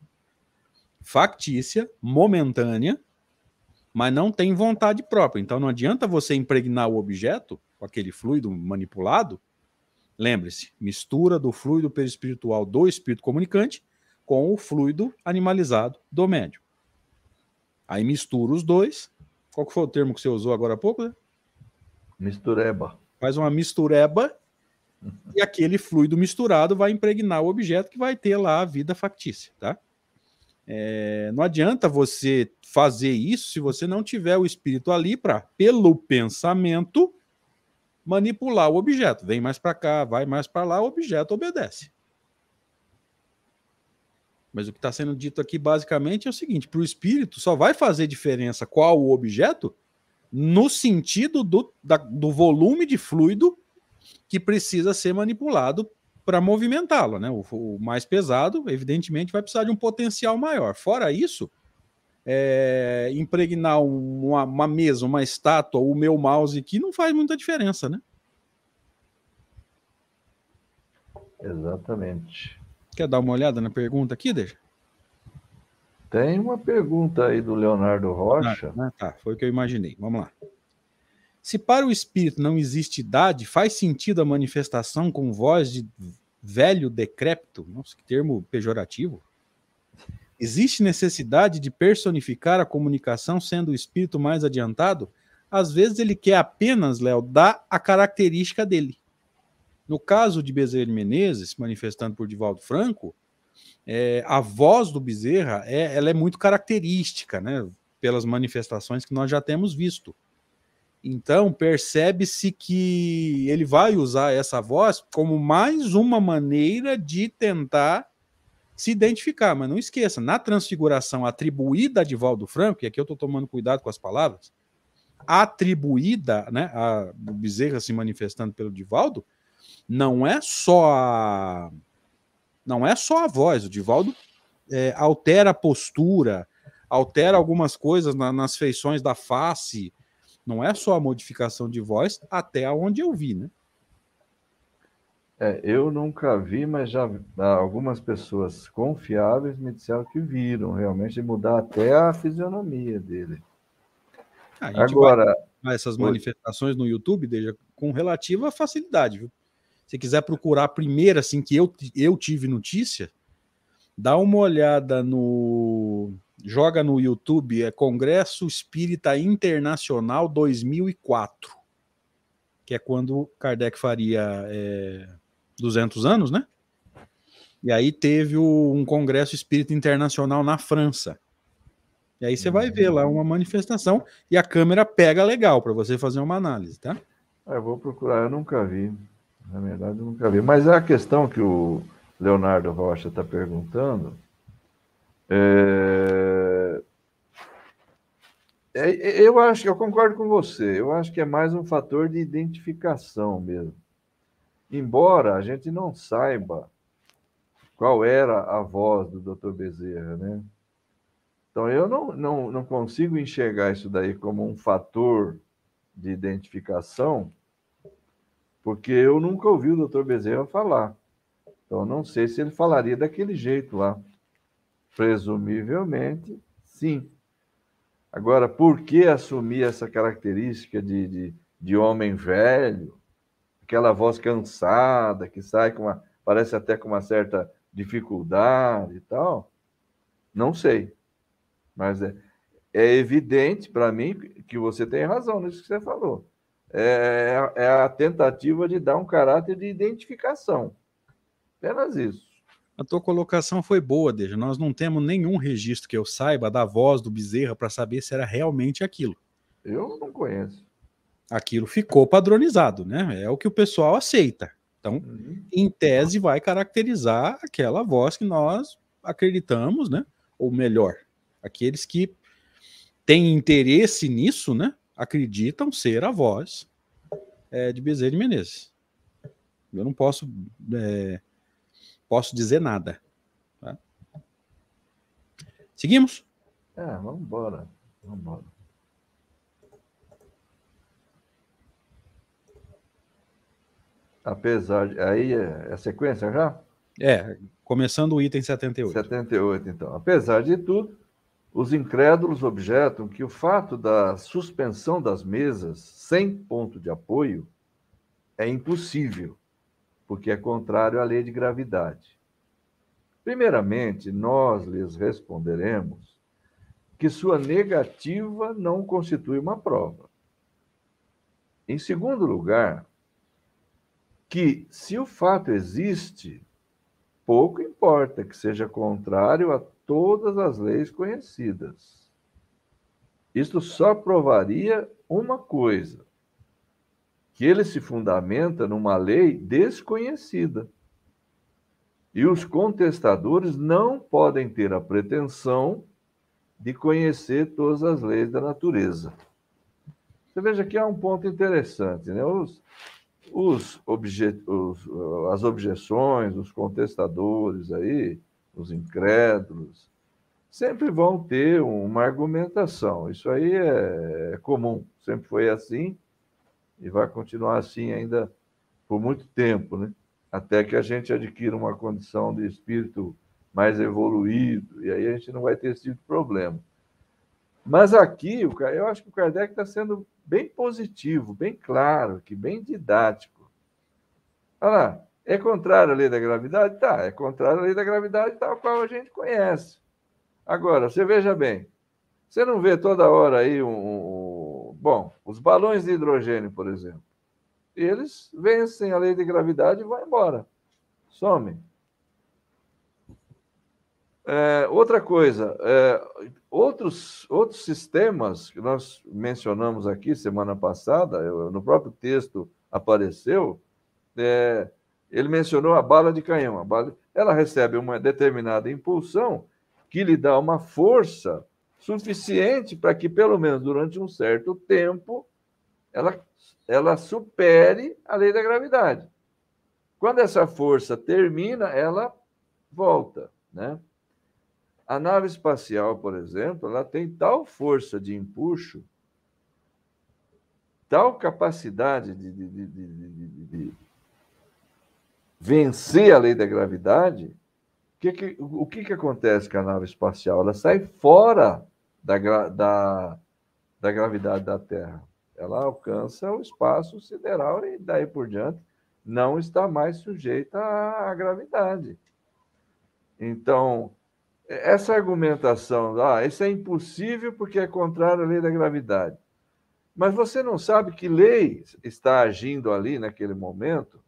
Factícia, momentânea, mas não tem vontade própria. Então não adianta você impregnar o objeto com aquele fluido manipulado. Lembre-se, mistura do fluido perispiritual do espírito comunicante com o fluido animalizado do médium. Aí mistura os dois. Qual que foi o termo que você usou agora há pouco? Né? Mistureba. Faz uma mistureba e aquele fluido misturado vai impregnar o objeto que vai ter lá a vida factícia, tá? É, não adianta você fazer isso se você não tiver o espírito ali para, pelo pensamento, manipular o objeto. Vem mais para cá, vai mais para lá, o objeto obedece. Mas o que está sendo dito aqui basicamente é o seguinte: para o espírito só vai fazer diferença qual o objeto no sentido do, da, do volume de fluido que precisa ser manipulado para movimentá-lo, né? O, o, mais pesado, evidentemente, vai precisar de um potencial maior. Fora isso, é, impregnar uma, uma, mesa, uma estátua, o meu mouse aqui não faz muita diferença, né? Exatamente. Quer dar uma olhada na pergunta aqui, deixa? Tem uma pergunta aí do Leonardo Rocha. Ah, tá, foi o que eu imaginei. Vamos lá. Se para o espírito não existe idade, faz sentido a manifestação com voz de velho decrépito? Nossa, que termo pejorativo. Existe necessidade de personificar a comunicação sendo o espírito mais adiantado? Às vezes ele quer apenas, Léo, dar a característica dele. No caso de Bezerra de Menezes, manifestando por Divaldo Franco, é, a voz do Bezerra é, ela é muito característica, né? Pelas manifestações que nós já temos visto. Então, percebe-se que ele vai usar essa voz como mais uma maneira de tentar se identificar. Mas não esqueça, na transfiguração atribuída a Divaldo Franco, e aqui eu estou tomando cuidado com as palavras, atribuída, né, a Bezerra se manifestando pelo Divaldo, não é só a, não é só a voz. O Divaldo é, altera a postura, altera algumas coisas na, nas feições da face, não é só a modificação de voz, até onde eu vi, né? É, eu nunca vi, mas já algumas pessoas confiáveis me disseram que viram realmente mudar até a fisionomia dele. Agora, essas manifestações no YouTube, deixa com relativa facilidade, viu? Se quiser procurar a primeira, assim, que eu, eu tive notícia, dá uma olhada no. Joga no YouTube, é Congresso Espírita Internacional 2004, que é quando Kardec faria é, 200 anos, né? E aí teve o, um Congresso Espírita Internacional na França. E aí você vai ver lá uma manifestação e a câmera pega legal para você fazer uma análise, tá? Ah, eu vou procurar, eu nunca vi. Na verdade, eu nunca vi. Mas a questão que o Leonardo Rocha está perguntando. É... É, eu acho que eu concordo com você. Eu acho que é mais um fator de identificação mesmo. Embora a gente não saiba qual era a voz do Dr. Bezerra, né? Então eu não, não, não consigo enxergar isso daí como um fator de identificação, porque eu nunca ouvi o Dr. Bezerra falar. Então, não sei se ele falaria daquele jeito lá. Presumivelmente, sim. Agora, por que assumir essa característica de, de, de homem velho? Aquela voz cansada, que sai com uma. parece até com uma certa dificuldade e tal? Não sei. Mas é, é evidente para mim que você tem razão nisso que você falou é, é a tentativa de dar um caráter de identificação. Apenas isso. A tua colocação foi boa, Deja. Nós não temos nenhum registro que eu saiba da voz do Bezerra para saber se era realmente aquilo. Eu não conheço. Aquilo ficou padronizado, né? É o que o pessoal aceita. Então, uhum. em tese, vai caracterizar aquela voz que nós acreditamos, né? Ou melhor, aqueles que têm interesse nisso, né? Acreditam ser a voz é, de Bezerra de Menezes. Eu não posso, é, posso dizer nada. Tá? Seguimos? É, vamos embora. Vamos embora. Apesar de. Aí é, é a sequência já? É, começando o item 78. 78, então. Apesar de tudo, os incrédulos objetam que o fato da suspensão das mesas sem ponto de apoio é impossível, porque é contrário à lei de gravidade. Primeiramente, nós lhes responderemos que sua negativa não constitui uma prova. Em segundo lugar, que se o fato existe, pouco importa que seja contrário a todas as leis conhecidas. Isto só provaria uma coisa: que ele se fundamenta numa lei desconhecida. E os contestadores não podem ter a pretensão de conhecer todas as leis da natureza. Você veja que há um ponto interessante, né? Os, os, obje, os as objeções, os contestadores aí, os incrédulos, sempre vão ter uma argumentação. Isso aí é, é comum, sempre foi assim e vai continuar assim ainda por muito tempo, né? Até que a gente adquira uma condição de espírito mais evoluído, e aí a gente não vai ter esse tipo de problema. Mas aqui, eu acho que o Kardec está sendo bem positivo, bem claro, que bem didático. Olha lá, é contrário à lei da gravidade? Tá, é contrário à lei da gravidade tal qual a gente conhece. Agora, você veja bem, você não vê toda hora aí um, um, Bom, os balões de hidrogênio, por exemplo, eles vencem a lei de gravidade e vão embora. Somem. É, outra coisa, é, outros, outros sistemas que nós mencionamos aqui semana passada, eu, no próprio texto apareceu, é, ele mencionou a bala de canhão. A bala, ela recebe uma determinada impulsão que lhe dá uma força suficiente para que, pelo menos durante um certo tempo, ela, ela supere a lei da gravidade. Quando essa força termina, ela volta, né? A nave espacial, por exemplo, ela tem tal força de empuxo, tal capacidade de, de, de, de vencer a lei da gravidade, que que, o que, que acontece com a nave espacial? Ela sai fora da, da, da gravidade da Terra. Ela alcança o espaço sideral e daí por diante não está mais sujeita à gravidade. Então, essa argumentação, ah, isso é impossível porque é contrário à lei da gravidade. Mas você não sabe que lei está agindo ali naquele momento?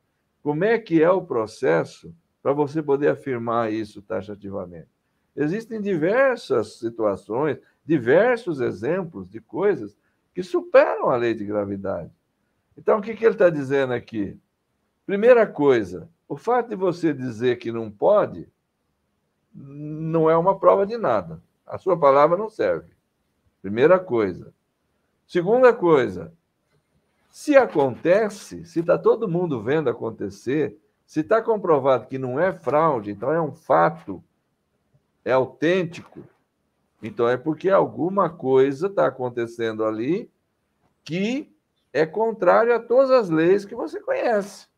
Como é que é o processo para você poder afirmar isso taxativamente? Existem diversas situações, diversos exemplos de coisas que superam a lei de gravidade. Então, o que, que ele está dizendo aqui? Primeira coisa, o fato de você dizer que não pode não é uma prova de nada. A sua palavra não serve. Primeira coisa. Segunda coisa, se acontece, se está todo mundo vendo acontecer, se está comprovado que não é fraude, então é um fato, é autêntico, então é porque alguma coisa está acontecendo ali que é contrário a todas as leis que você conhece.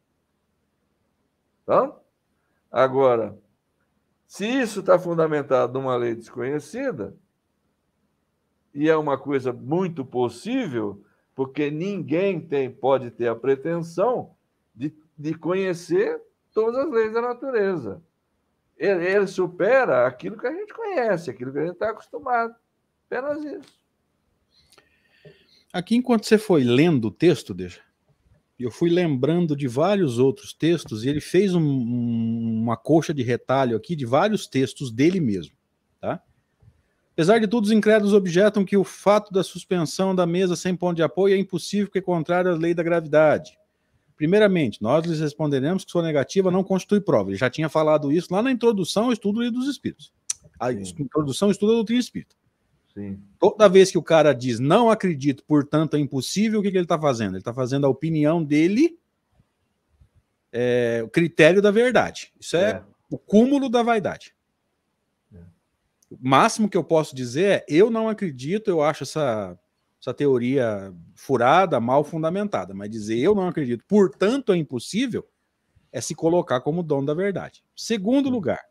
Tá? Agora, se isso está fundamentado numa lei desconhecida, e é uma coisa muito possível, porque ninguém tem, pode ter a pretensão de, de conhecer todas as leis da natureza. Ele, ele supera aquilo que a gente conhece, aquilo que a gente está acostumado. Apenas isso. Aqui, enquanto você foi lendo o texto, deixa, eu fui lembrando de vários outros textos e ele fez um, um, uma coxa de retalho aqui de vários textos dele mesmo? Apesar de tudo, os incrédulos objetam que o fato da suspensão da mesa sem ponto de apoio é impossível porque é contrário à lei da gravidade. Primeiramente, nós lhes responderemos que sua negativa não constitui prova. Ele já tinha falado isso lá na introdução ao estudo dos espíritos. A Sim. introdução ao estudo da doutrina espírita. Sim. Toda vez que o cara diz não acredito, portanto é impossível, o que, que ele está fazendo? Ele está fazendo a opinião dele, é, o critério da verdade. Isso é, é, o cúmulo da vaidade. O máximo que eu posso dizer é: eu não acredito, eu acho essa, essa teoria furada, mal fundamentada. Mas dizer eu não acredito, portanto é impossível, é se colocar como dono da verdade. Segundo lugar,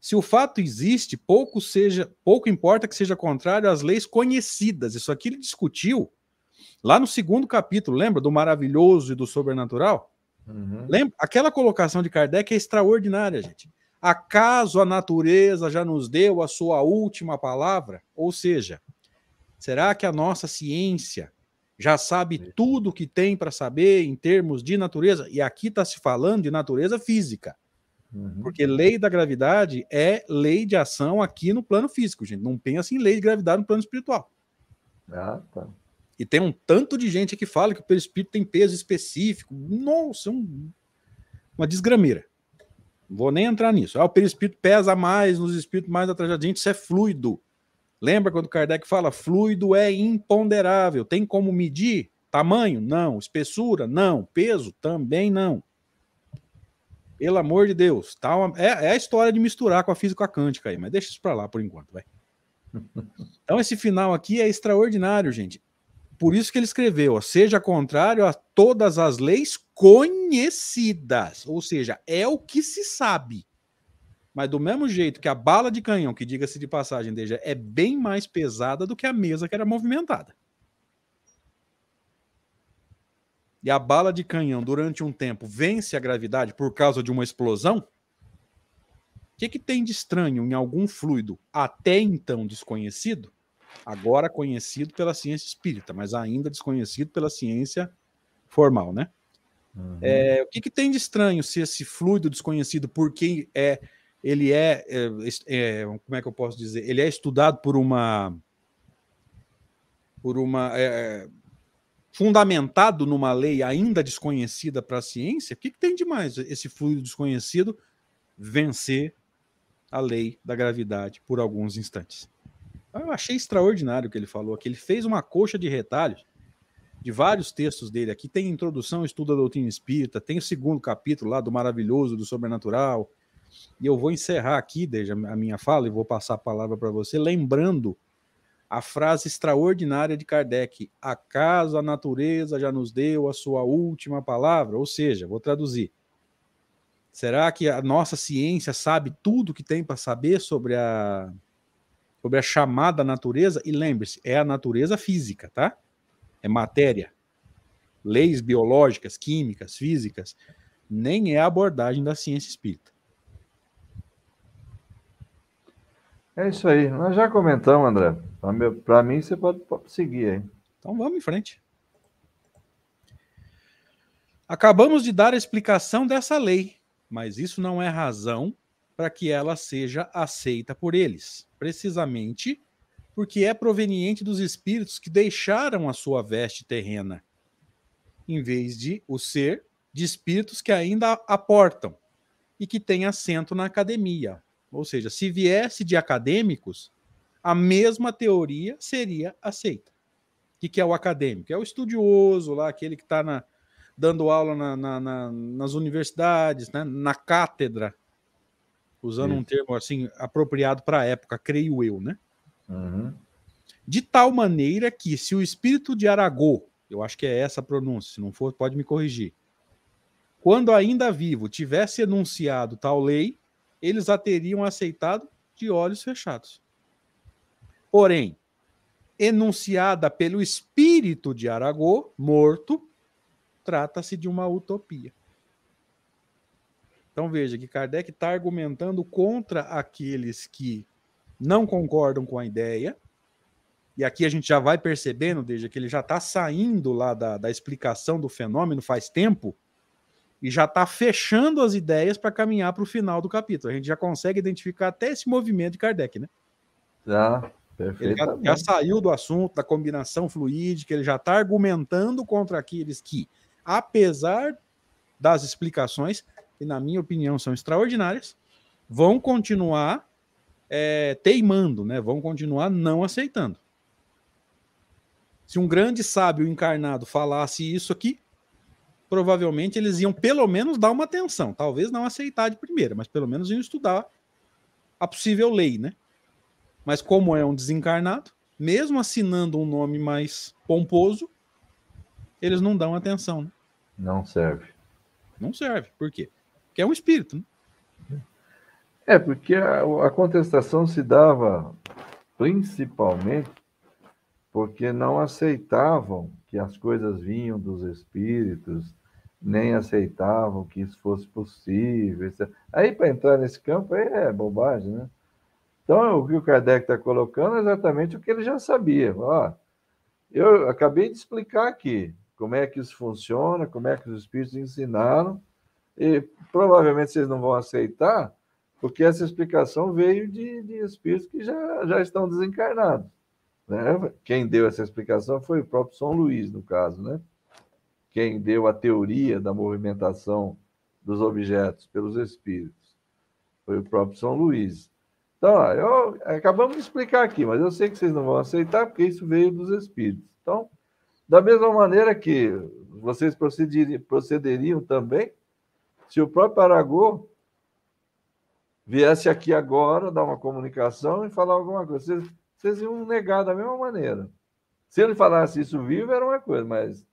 se o fato existe, pouco seja, pouco importa que seja contrário às leis conhecidas. Isso aqui ele discutiu lá no segundo capítulo, lembra do maravilhoso e do sobrenatural? Uhum. Lembra? Aquela colocação de Kardec é extraordinária, gente. Acaso a natureza já nos deu a sua última palavra? Ou seja, será que a nossa ciência já sabe tudo o que tem para saber em termos de natureza? E aqui está se falando de natureza física. Uhum. Porque lei da gravidade é lei de ação aqui no plano físico, gente. Não pensa em lei de gravidade no plano espiritual. Ah, tá. E tem um tanto de gente que fala que o perispírito tem peso específico. Nossa, um, uma desgrameira. Vou nem entrar nisso. Ah, o perispírito pesa mais nos espíritos mais atrajadinhos, isso é fluido. Lembra quando Kardec fala fluido é imponderável? Tem como medir? Tamanho? Não. Espessura? Não. Peso? Também não. Pelo amor de Deus. Tá uma, é, é, a história de misturar com a física quântica aí, mas deixa isso para lá por enquanto, vai. Então esse final aqui é extraordinário, gente. Por isso que ele escreveu, ó, seja contrário a todas as leis conhecidas, ou seja, é o que se sabe. Mas do mesmo jeito que a bala de canhão, que diga-se de passagem, Deja, é bem mais pesada do que a mesa que era movimentada. e a bala de canhão durante um tempo vence a gravidade por causa de uma explosão, o que, que tem de estranho em algum fluido até então desconhecido, agora conhecido pela ciência espírita, mas ainda desconhecido pela ciência formal, né? Uhum. É, o que, que, tem de estranho se esse fluido desconhecido, porque é, ele é, é, é, como é que eu posso dizer, ele é estudado por uma por uma é, fundamentado numa lei ainda desconhecida para a ciência, o que, que tem de mais esse fluido desconhecido vencer a lei da gravidade por alguns instantes? Eu achei extraordinário o que ele falou aqui. Ele fez uma coxa de retalhos de vários textos dele aqui. Tem introdução, estudo da doutrina espírita, tem o segundo capítulo lá do maravilhoso, do sobrenatural. E eu vou encerrar aqui, desde a minha fala, e vou passar a palavra para você, lembrando a frase extraordinária de Kardec: acaso a natureza já nos deu a sua última palavra? Ou seja, vou traduzir. Será que a nossa ciência sabe tudo que tem para saber sobre a, sobre a chamada natureza, e lembre-se, é a natureza física, tá? É matéria. Leis biológicas, químicas, físicas, nem é a abordagem da ciência espírita. É isso aí. Nós já comentamos, André. Para mim, você pode seguir aí. Então vamos em frente. Acabamos de dar a explicação dessa lei, mas isso não é razão para que ela seja aceita por eles, precisamente porque é proveniente dos espíritos que deixaram a sua veste terrena, em vez de o ser de espíritos que ainda aportam e que têm assento na academia. Ou seja, se viesse de acadêmicos, a mesma teoria seria aceita. O que é o acadêmico? É o estudioso lá, aquele que está dando aula na, na, na, nas universidades, né, na cátedra, usando um termo assim apropriado para a época, creio eu, né? Uhum. De tal maneira que, se o espírito de Aragô, eu acho que é essa a pronúncia, se não for, pode me corrigir, quando ainda vivo tivesse enunciado tal lei, eles a teriam aceitado de olhos fechados. Porém, enunciada pelo espírito de Aragô, morto, trata-se de uma utopia. Então veja que Kardec está argumentando contra aqueles que não concordam com a ideia, e aqui a gente já vai percebendo, desde que ele já está saindo lá da, da explicação do fenômeno faz tempo, e já está fechando as ideias para caminhar para o final do capítulo. A gente já consegue identificar até esse movimento de Kardec, né? Já, perfeito. Já, já, saiu do assunto da combinação fluídica, ele já está argumentando contra aqueles que, apesar das explicações, que na minha opinião são extraordinárias, vão continuar é, teimando, né? vão continuar não aceitando. Se um grande sábio encarnado falasse isso aqui, provavelmente eles iam pelo menos dar uma atenção, talvez não aceitar de primeira, mas pelo menos iam estudar a possível lei, né? Mas como é um desencarnado, mesmo assinando um nome mais pomposo, eles não dão atenção. Né? Não serve. Não serve. Por quê? Que é um espírito. Né? É, porque a, a contestação se dava principalmente porque não aceitavam que as coisas vinham dos espíritos, nem aceitavam que isso fosse possível. Aí, para entrar nesse campo, aí é bobagem, né? Então, o que o Kardec está colocando é exatamente o que ele já sabia. Ó, eu acabei de explicar aqui como é que isso funciona, como é que os espíritos ensinaram, e provavelmente vocês não vão aceitar, porque essa explicação veio de, de espíritos que já, já estão desencarnados. Né? Quem deu essa explicação foi o próprio São Luís, no caso. Né? Quem deu a teoria da movimentação dos objetos pelos espíritos foi o próprio São Luís. Então, eu, acabamos de explicar aqui, mas eu sei que vocês não vão aceitar, porque isso veio dos espíritos. Então, da mesma maneira que vocês procederiam também se o próprio Aragô viesse aqui agora, dar uma comunicação e falar alguma coisa, vocês, vocês iam negar da mesma maneira. Se ele falasse isso vivo, era uma coisa, mas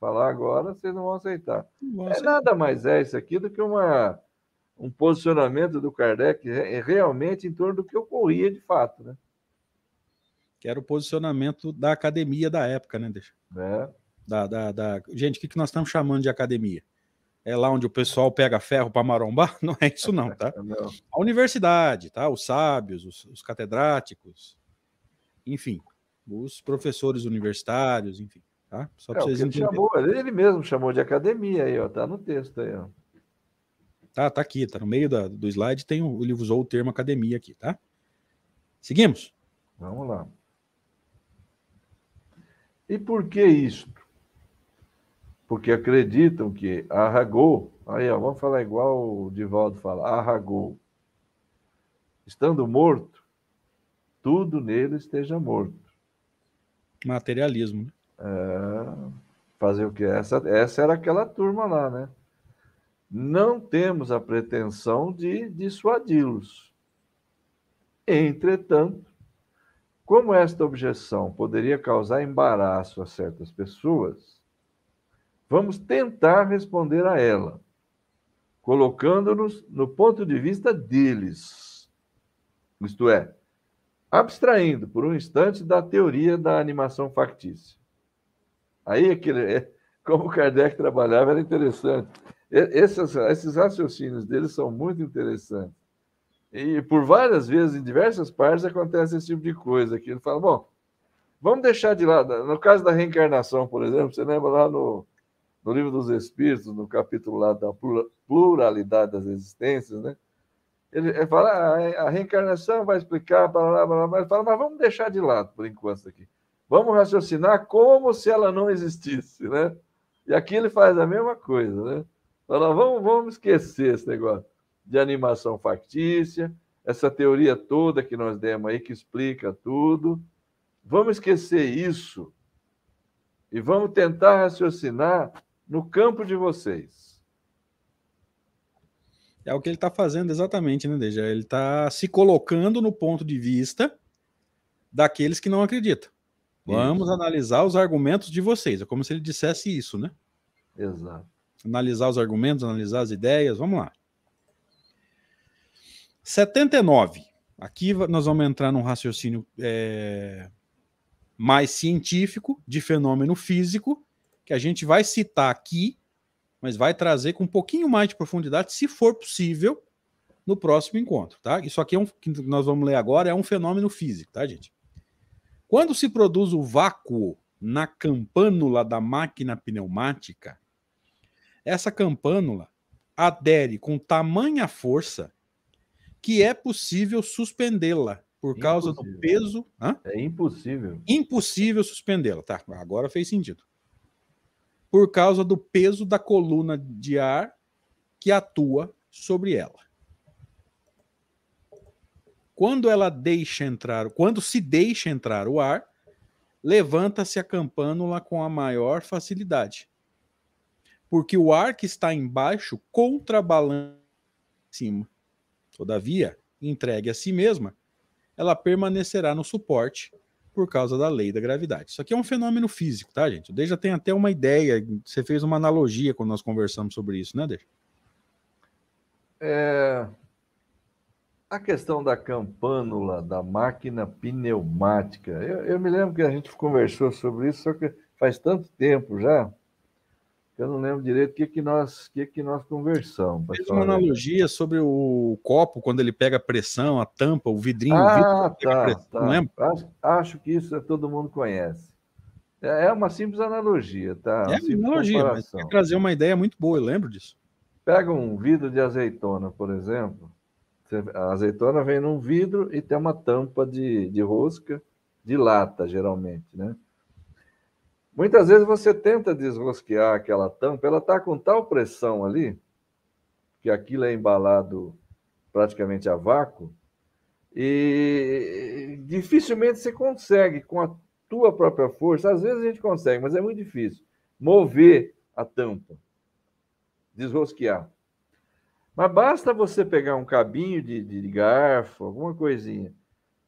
falar agora, vocês não vão aceitar. Não é nada mais é isso aqui do que uma, um posicionamento do Kardec realmente em torno do que ocorria de fato, né? Que era o posicionamento da academia da época, né, Deixa? É. Da, da, da... Gente, o que nós estamos chamando de academia? É lá onde o pessoal pega ferro para marombar, não é isso não, tá? Não. A universidade, tá? Os sábios, os, os, catedráticos, enfim, os professores universitários, enfim, tá? Só é, vocês entenderem. Chamou, ele mesmo chamou de academia aí, ó, tá no texto aí, ó. Tá, tá aqui, tá no meio da, do slide, tem o, ele usou o termo academia aqui, tá? Seguimos? Vamos lá. E por que isto? Porque acreditam que arragou, aí ó, vamos falar igual o Divaldo fala, arragou. Estando morto, tudo nele esteja morto. Materialismo. Né? É, fazer o que? Essa, essa era aquela turma lá, né? Não temos a pretensão de dissuadi-los. Entretanto, como esta objeção poderia causar embaraço a certas pessoas, Vamos tentar responder a ela, colocando-nos no ponto de vista deles. Isto é, abstraindo por um instante da teoria da animação factícia. Aí, aquele, é, como Kardec trabalhava, era interessante. Esses, esses raciocínios dele são muito interessantes. E por várias vezes, em diversas partes, acontece esse tipo de coisa. Que ele fala, bom, vamos deixar de lado. No caso da reencarnação, por exemplo, você lembra lá no, no Livro dos Espíritos, no capítulo lá da pluralidade das existências, né? Ele, fala, ah, a reencarnação vai explicar, blá, blá, blá, ele fala, mas vamos deixar de lado por enquanto isso aqui. Vamos raciocinar como se ela não existisse, né? E aqui ele faz a mesma coisa, né? Fala, vamos, vamos esquecer esse negócio de animação factícia, essa teoria toda que nós demos aí, que explica tudo. Vamos esquecer isso e vamos tentar raciocinar no campo de vocês. É o que ele está fazendo exatamente, né, Deja? Ele está se colocando no ponto de vista daqueles que não acreditam. Vamos isso. analisar os argumentos de vocês. É como se ele dissesse isso, né? Exato. Analisar os argumentos, analisar as ideias. Vamos lá. 79. Aqui nós vamos entrar num raciocínio é, mais científico de fenômeno físico, que a gente vai citar aqui, mas vai trazer com um pouquinho mais de profundidade, se for possível, no próximo encontro, tá? Isso aqui é um que nós vamos ler agora, é um fenômeno físico, tá, gente? Quando se produz o vácuo na campânula da máquina pneumática, essa campânula adere com tamanha força que é possível suspendê-la por causa impossível. do peso. Hã? É impossível. Impossível suspendê-la. Tá, agora fez sentido. Por causa do peso da coluna de ar que atua sobre ela. Quando ela deixa entrar, quando se deixa entrar o ar, levanta-se a campânula com a maior facilidade. Porque o ar que está embaixo contrabalança cima. Todavia, entregue a si mesma, ela permanecerá no suporte por causa da lei da gravidade. Isso aqui é um fenômeno físico, tá, gente? O Deja tem até uma ideia, você fez uma analogia quando nós conversamos sobre isso, né, Deja? É... A questão da campânula da máquina pneumática, eu, eu me lembro que a gente conversou sobre isso, só que faz tanto tempo já, eu não lembro direito o que, que, nós, que, que nós conversamos. Fez uma analogia sobre o copo, quando ele pega pressão, a tampa, o vidrinho. Ah, o vidro tá, pressão, tá. Não lembro? Acho, acho, que isso todo mundo conhece. É, é uma simples analogia, tá? É uma analogia, mas quer trazer uma ideia muito boa, eu lembro disso. Pega um vidro de azeitona, por exemplo. A azeitona vem num vidro e tem uma tampa de, de rosca de lata, geralmente, né? Muitas vezes você tenta desrosquear aquela tampa, ela está com tal pressão ali, que aquilo é embalado praticamente a vácuo, e dificilmente você consegue, com a tua própria força, às vezes a gente consegue, mas é muito difícil, mover a tampa, desrosquear. Mas basta você pegar um cabinho de, de garfo, alguma coisinha,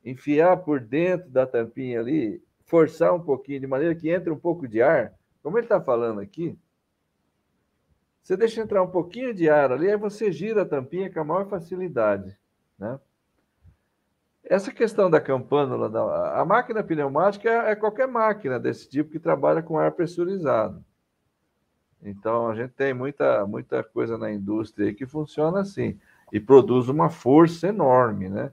enfiar por dentro da tampinha ali, forçar um pouquinho, de maneira que entre um pouco de ar, como ele está falando aqui, você deixa entrar um pouquinho de ar ali, aí você gira a tampinha com a maior facilidade. Né? Essa questão da campânula, da, a máquina pneumática é, é qualquer máquina desse tipo que trabalha com ar pressurizado. Então, a gente tem muita, muita coisa na indústria que funciona assim e produz uma força enorme, né?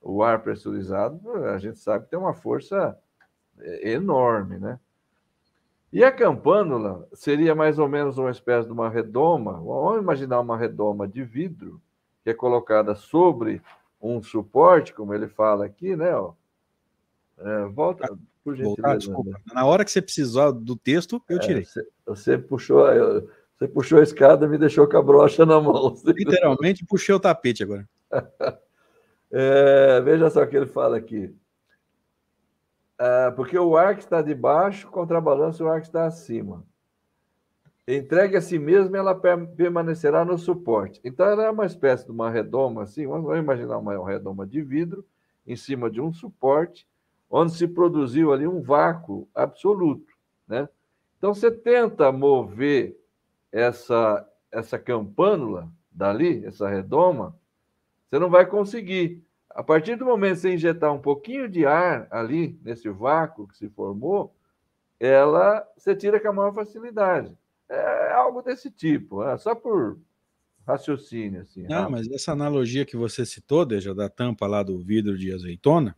O ar pressurizado, a gente sabe que tem uma força enorme, né? E a campânula seria mais ou menos uma espécie de uma redoma. Vamos imaginar uma redoma de vidro que é colocada sobre um suporte, como ele fala aqui, né? Ó. É, volta, por gentileza. Voltar, desculpa. Na hora que você precisar do texto, eu é, tirei. É, você, você, puxou, você puxou a escada e me deixou com a brocha na mão. Literalmente puxei o tapete agora. é, veja só o que ele fala aqui. Ah, porque o ar que está debaixo contrabalança o ar que está acima. Entregue a si mesmo, ela permanecerá no suporte. Então, ela é uma espécie de uma redoma, assim, vamos imaginar uma redoma de vidro em cima de um suporte, onde se produziu ali um vácuo absoluto, né? Então, você tenta mover essa, essa campânula dali, essa redoma, você não vai conseguir. A partir do momento que você injetar um pouquinho de ar ali, nesse vácuo que se formou, ela você tira com a maior facilidade. É algo desse tipo, é só por raciocínio. Assim, Não, rápido. mas essa analogia que você citou, Deja, da tampa lá do vidro de azeitona,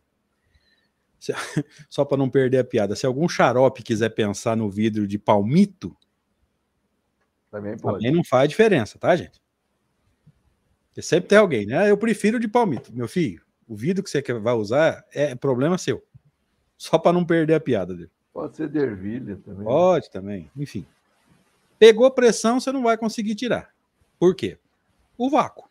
só para não perder a piada, se algum xarope quiser pensar no vidro de palmito, também, pode. também não faz diferença, tá, gente? Porque sempre tem alguém, né? Eu prefiro de palmito. Meu filho, o vidro que você vai usar é problema seu. Só para não perder a piada dele. Pode ser de ervilha também. Pode também, enfim. Pegou pressão, você não vai conseguir tirar. Por quê? O vácuo.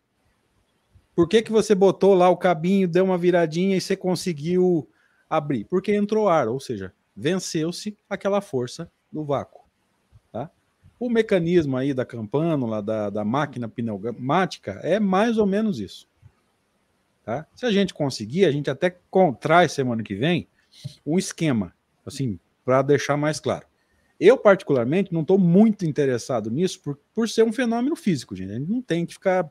Por que, que você botou lá o cabinho, deu uma viradinha e você conseguiu abrir? Porque entrou ar, ou seja, venceu-se aquela força do vácuo. O mecanismo aí da campânula, da, da máquina pneumática, é mais ou menos isso. Tá? Se a gente conseguir, a gente até traz semana que vem um esquema, assim, para deixar mais claro. Eu, particularmente, não estou muito interessado nisso por, por ser um fenômeno físico, gente. A gente não tem que ficar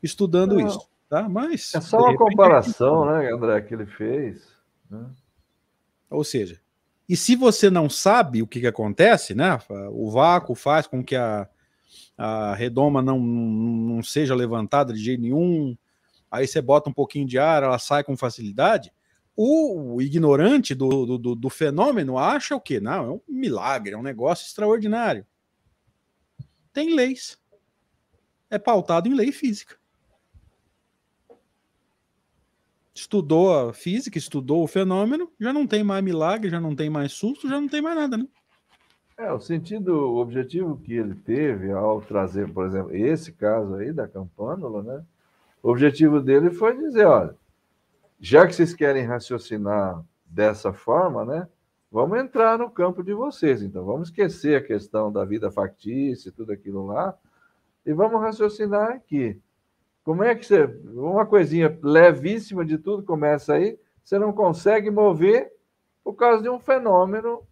estudando não. isso, tá? Mas. É só uma comparação, né, André, que ele fez. Né? Ou seja, e se você não sabe o que, que acontece, né? O vácuo faz com que a, a redoma não, não seja levantada de jeito nenhum. Aí você bota um pouquinho de ar, ela sai com facilidade o ignorante do, do, do, fenômeno acha o quê? Não, é um milagre, é um negócio extraordinário. Tem leis. É pautado em lei física. Estudou a física, estudou o fenômeno, já não tem mais milagre, já não tem mais susto, já não tem mais nada, né? É, o sentido, o objetivo que ele teve ao trazer, por exemplo, esse caso aí da campânula, né? O objetivo dele foi dizer, olha, já que vocês querem raciocinar dessa forma, né? Vamos entrar no campo de vocês. Então, vamos esquecer a questão da vida factícia, tudo aquilo lá, e vamos raciocinar aqui. Como é que você. Uma coisinha levíssima de tudo começa aí, você não consegue mover por causa de um fenômeno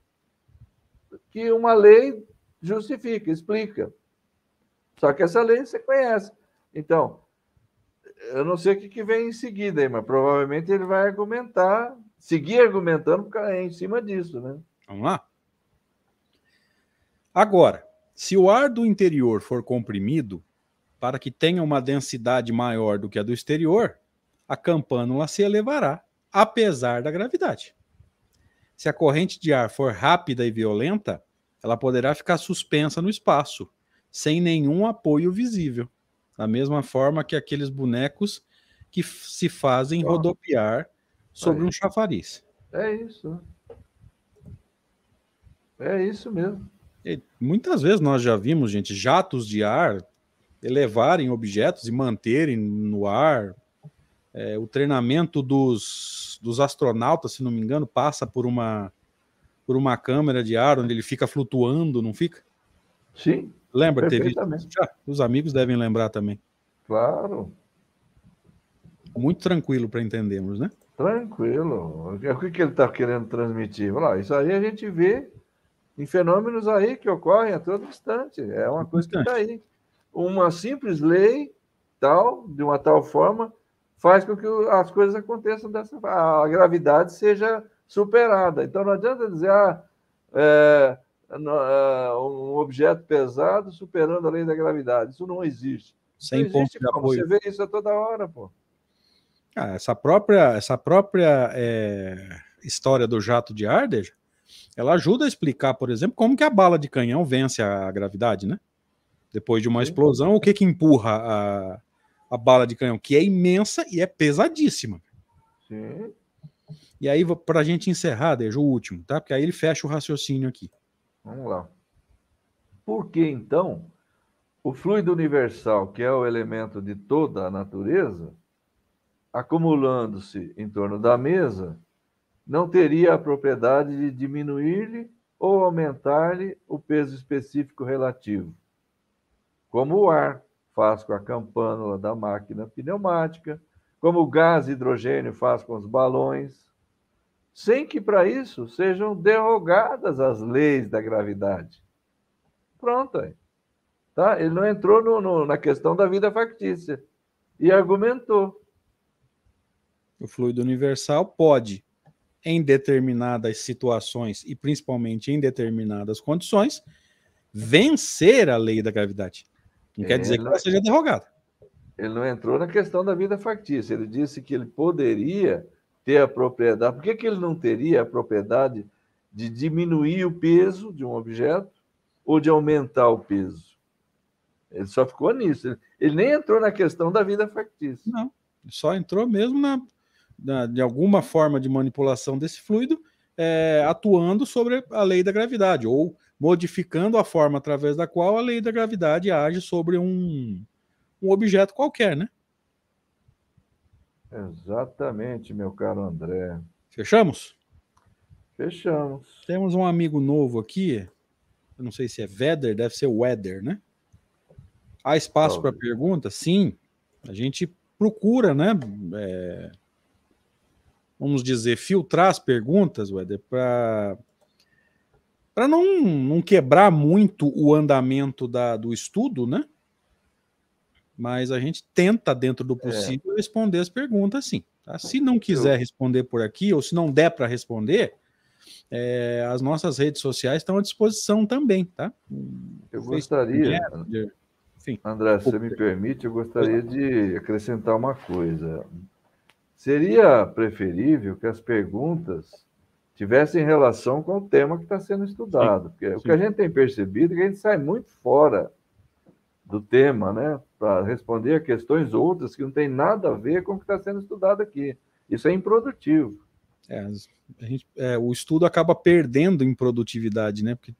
que uma lei justifica, explica. Só que essa lei você conhece. Então, eu não sei o que, vem em seguida aí, mas provavelmente ele vai argumentar, seguir argumentando em cima disso, né? Vamos lá? Agora, se o ar do interior for comprimido para que tenha uma densidade maior do que a do exterior, a campânula se elevará, apesar da gravidade. Se a corrente de ar for rápida e violenta, ela poderá ficar suspensa no espaço, sem nenhum apoio visível da mesma forma que aqueles bonecos que se fazem rodopiar sobre é. um chafariz. É isso. É isso mesmo. E muitas vezes nós já vimos, gente, jatos de ar elevarem objetos e manterem no ar. É, o treinamento dos, dos astronautas, se não me engano, passa por uma por uma câmera de ar onde ele fica flutuando, não fica? Sim. Lembra, teve. Já, os amigos devem lembrar também. Claro. Muito tranquilo para entendermos, né? Tranquilo. O que, que ele está querendo transmitir? Lá, isso aí a gente vê em fenômenos aí que ocorrem a todo instante. É uma coisa que está aí. Uma simples lei, tal, de uma tal forma, faz com que as coisas aconteçam dessa a gravidade seja superada. Então não adianta dizer, ah, é, é, um objeto pesado superando a lei da gravidade. Isso não existe. Sem não ponto de apoio. Você vê isso a toda hora, pô. Ah, essa própria, essa própria é, história do jato de Ardej, ela ajuda a explicar, por exemplo, como que a bala de canhão vence a gravidade, né? Depois de uma explosão, o que que empurra a, a bala de canhão? Que é imensa e é pesadíssima. Sim. E aí, para a gente encerrar, Deja, o último, tá? Porque aí ele fecha o raciocínio aqui. Vamos lá. Por que então o fluido universal, que é o elemento de toda a natureza, acumulando-se em torno da mesa, não teria a propriedade de diminuir-lhe ou aumentar-lhe o peso específico relativo, como o ar faz com a campânula da máquina pneumática, como o gás hidrogênio faz com os balões, sem que para isso sejam derrogadas as leis da gravidade. Pronto. Aí. Tá? Ele não entrou no, no, na questão da vida factícia e argumentou. O fluido universal pode, em determinadas situações e principalmente em determinadas condições, vencer a lei da gravidade. Não quer dizer que ela seja derrogada. Ele não entrou na questão da vida factícia. Ele disse que ele poderia ter a propriedade. Por que, que ele não teria a propriedade de diminuir o peso de um objeto ou de aumentar o peso? Ele só ficou nisso. Ele, ele nem entrou na questão da vida factícia. Não, só entrou mesmo na, na de alguma forma de manipulação desse fluido, é, atuando sobre a lei da gravidade ou modificando a forma através da qual a lei da gravidade age sobre um, um objeto qualquer, né? Exatamente, meu caro André. Fechamos? Fechamos. Temos um amigo novo aqui. Eu não sei se é Vedder, deve ser Weather, né? Há espaço para pergunta? Sim. A gente procura, né? É, vamos dizer, filtrar as perguntas, Weather, para para não, não quebrar muito o andamento da, do estudo, né? Mas a gente tenta, dentro do é. possível, é. responder as perguntas, sim. Tá? Se não quiser responder por aqui, ou se não der para responder, é, as nossas redes sociais estão à disposição também, tá? Eu gostaria, enfim, André, se você me permite, eu gostaria de acrescentar uma coisa. Seria preferível que as perguntas tivessem relação com o tema que está sendo estudado. Porque sim. o que a gente tem percebido é que a gente sai muito fora do tema, né? Para responder a questões outras que não tem nada a ver com o que está sendo estudado aqui. Isso é improdutivo. É, gente, é, o estudo acaba perdendo em produtividade, né? Porque,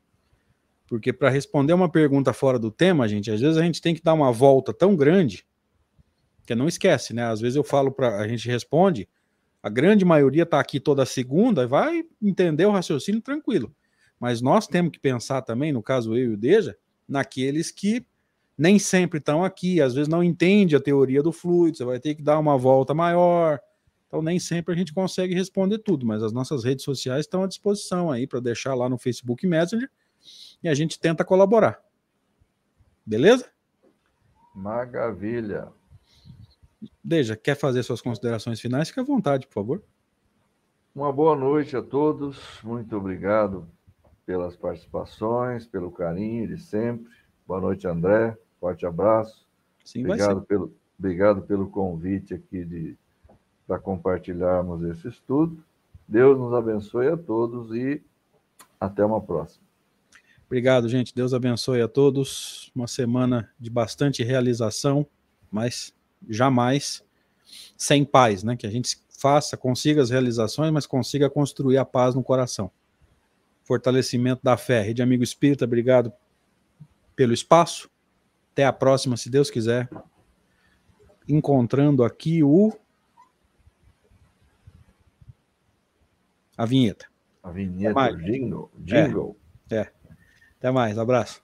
porque para responder uma pergunta fora do tema, gente, às vezes a gente tem que dar uma volta tão grande que não esquece, né? Às vezes eu falo para a gente responde, a grande maioria está aqui toda segunda, vai entender o raciocínio tranquilo. Mas nós temos que pensar também, no caso eu e o Deja, naqueles que nem sempre estão aqui, às vezes não entende a teoria do fluido, você vai ter que dar uma volta maior. Então nem sempre a gente consegue responder tudo, mas as nossas redes sociais estão à disposição aí para deixar lá no Facebook Messenger e a gente tenta colaborar. Beleza? Maravilha. Deja, quer fazer suas considerações finais? Fique à vontade, por favor. Uma boa noite a todos. Muito obrigado pelas participações, pelo carinho de sempre. Boa noite, André. Forte abraço. Sim, obrigado, pelo, obrigado pelo convite aqui de para compartilharmos esse estudo. Deus nos abençoe a todos e até uma próxima. Obrigado, gente. Deus abençoe a todos. Uma semana de bastante realização, mas jamais sem paz, né? Que a gente faça, consiga as realizações, mas consiga construir a paz no coração. Fortalecimento da fé. Rede Amigo Espírita, obrigado pelo espaço. Até a próxima, se Deus quiser. Encontrando aqui o. A vinheta. A vinheta, jingle. Jingle. É. é. Até mais, abraço.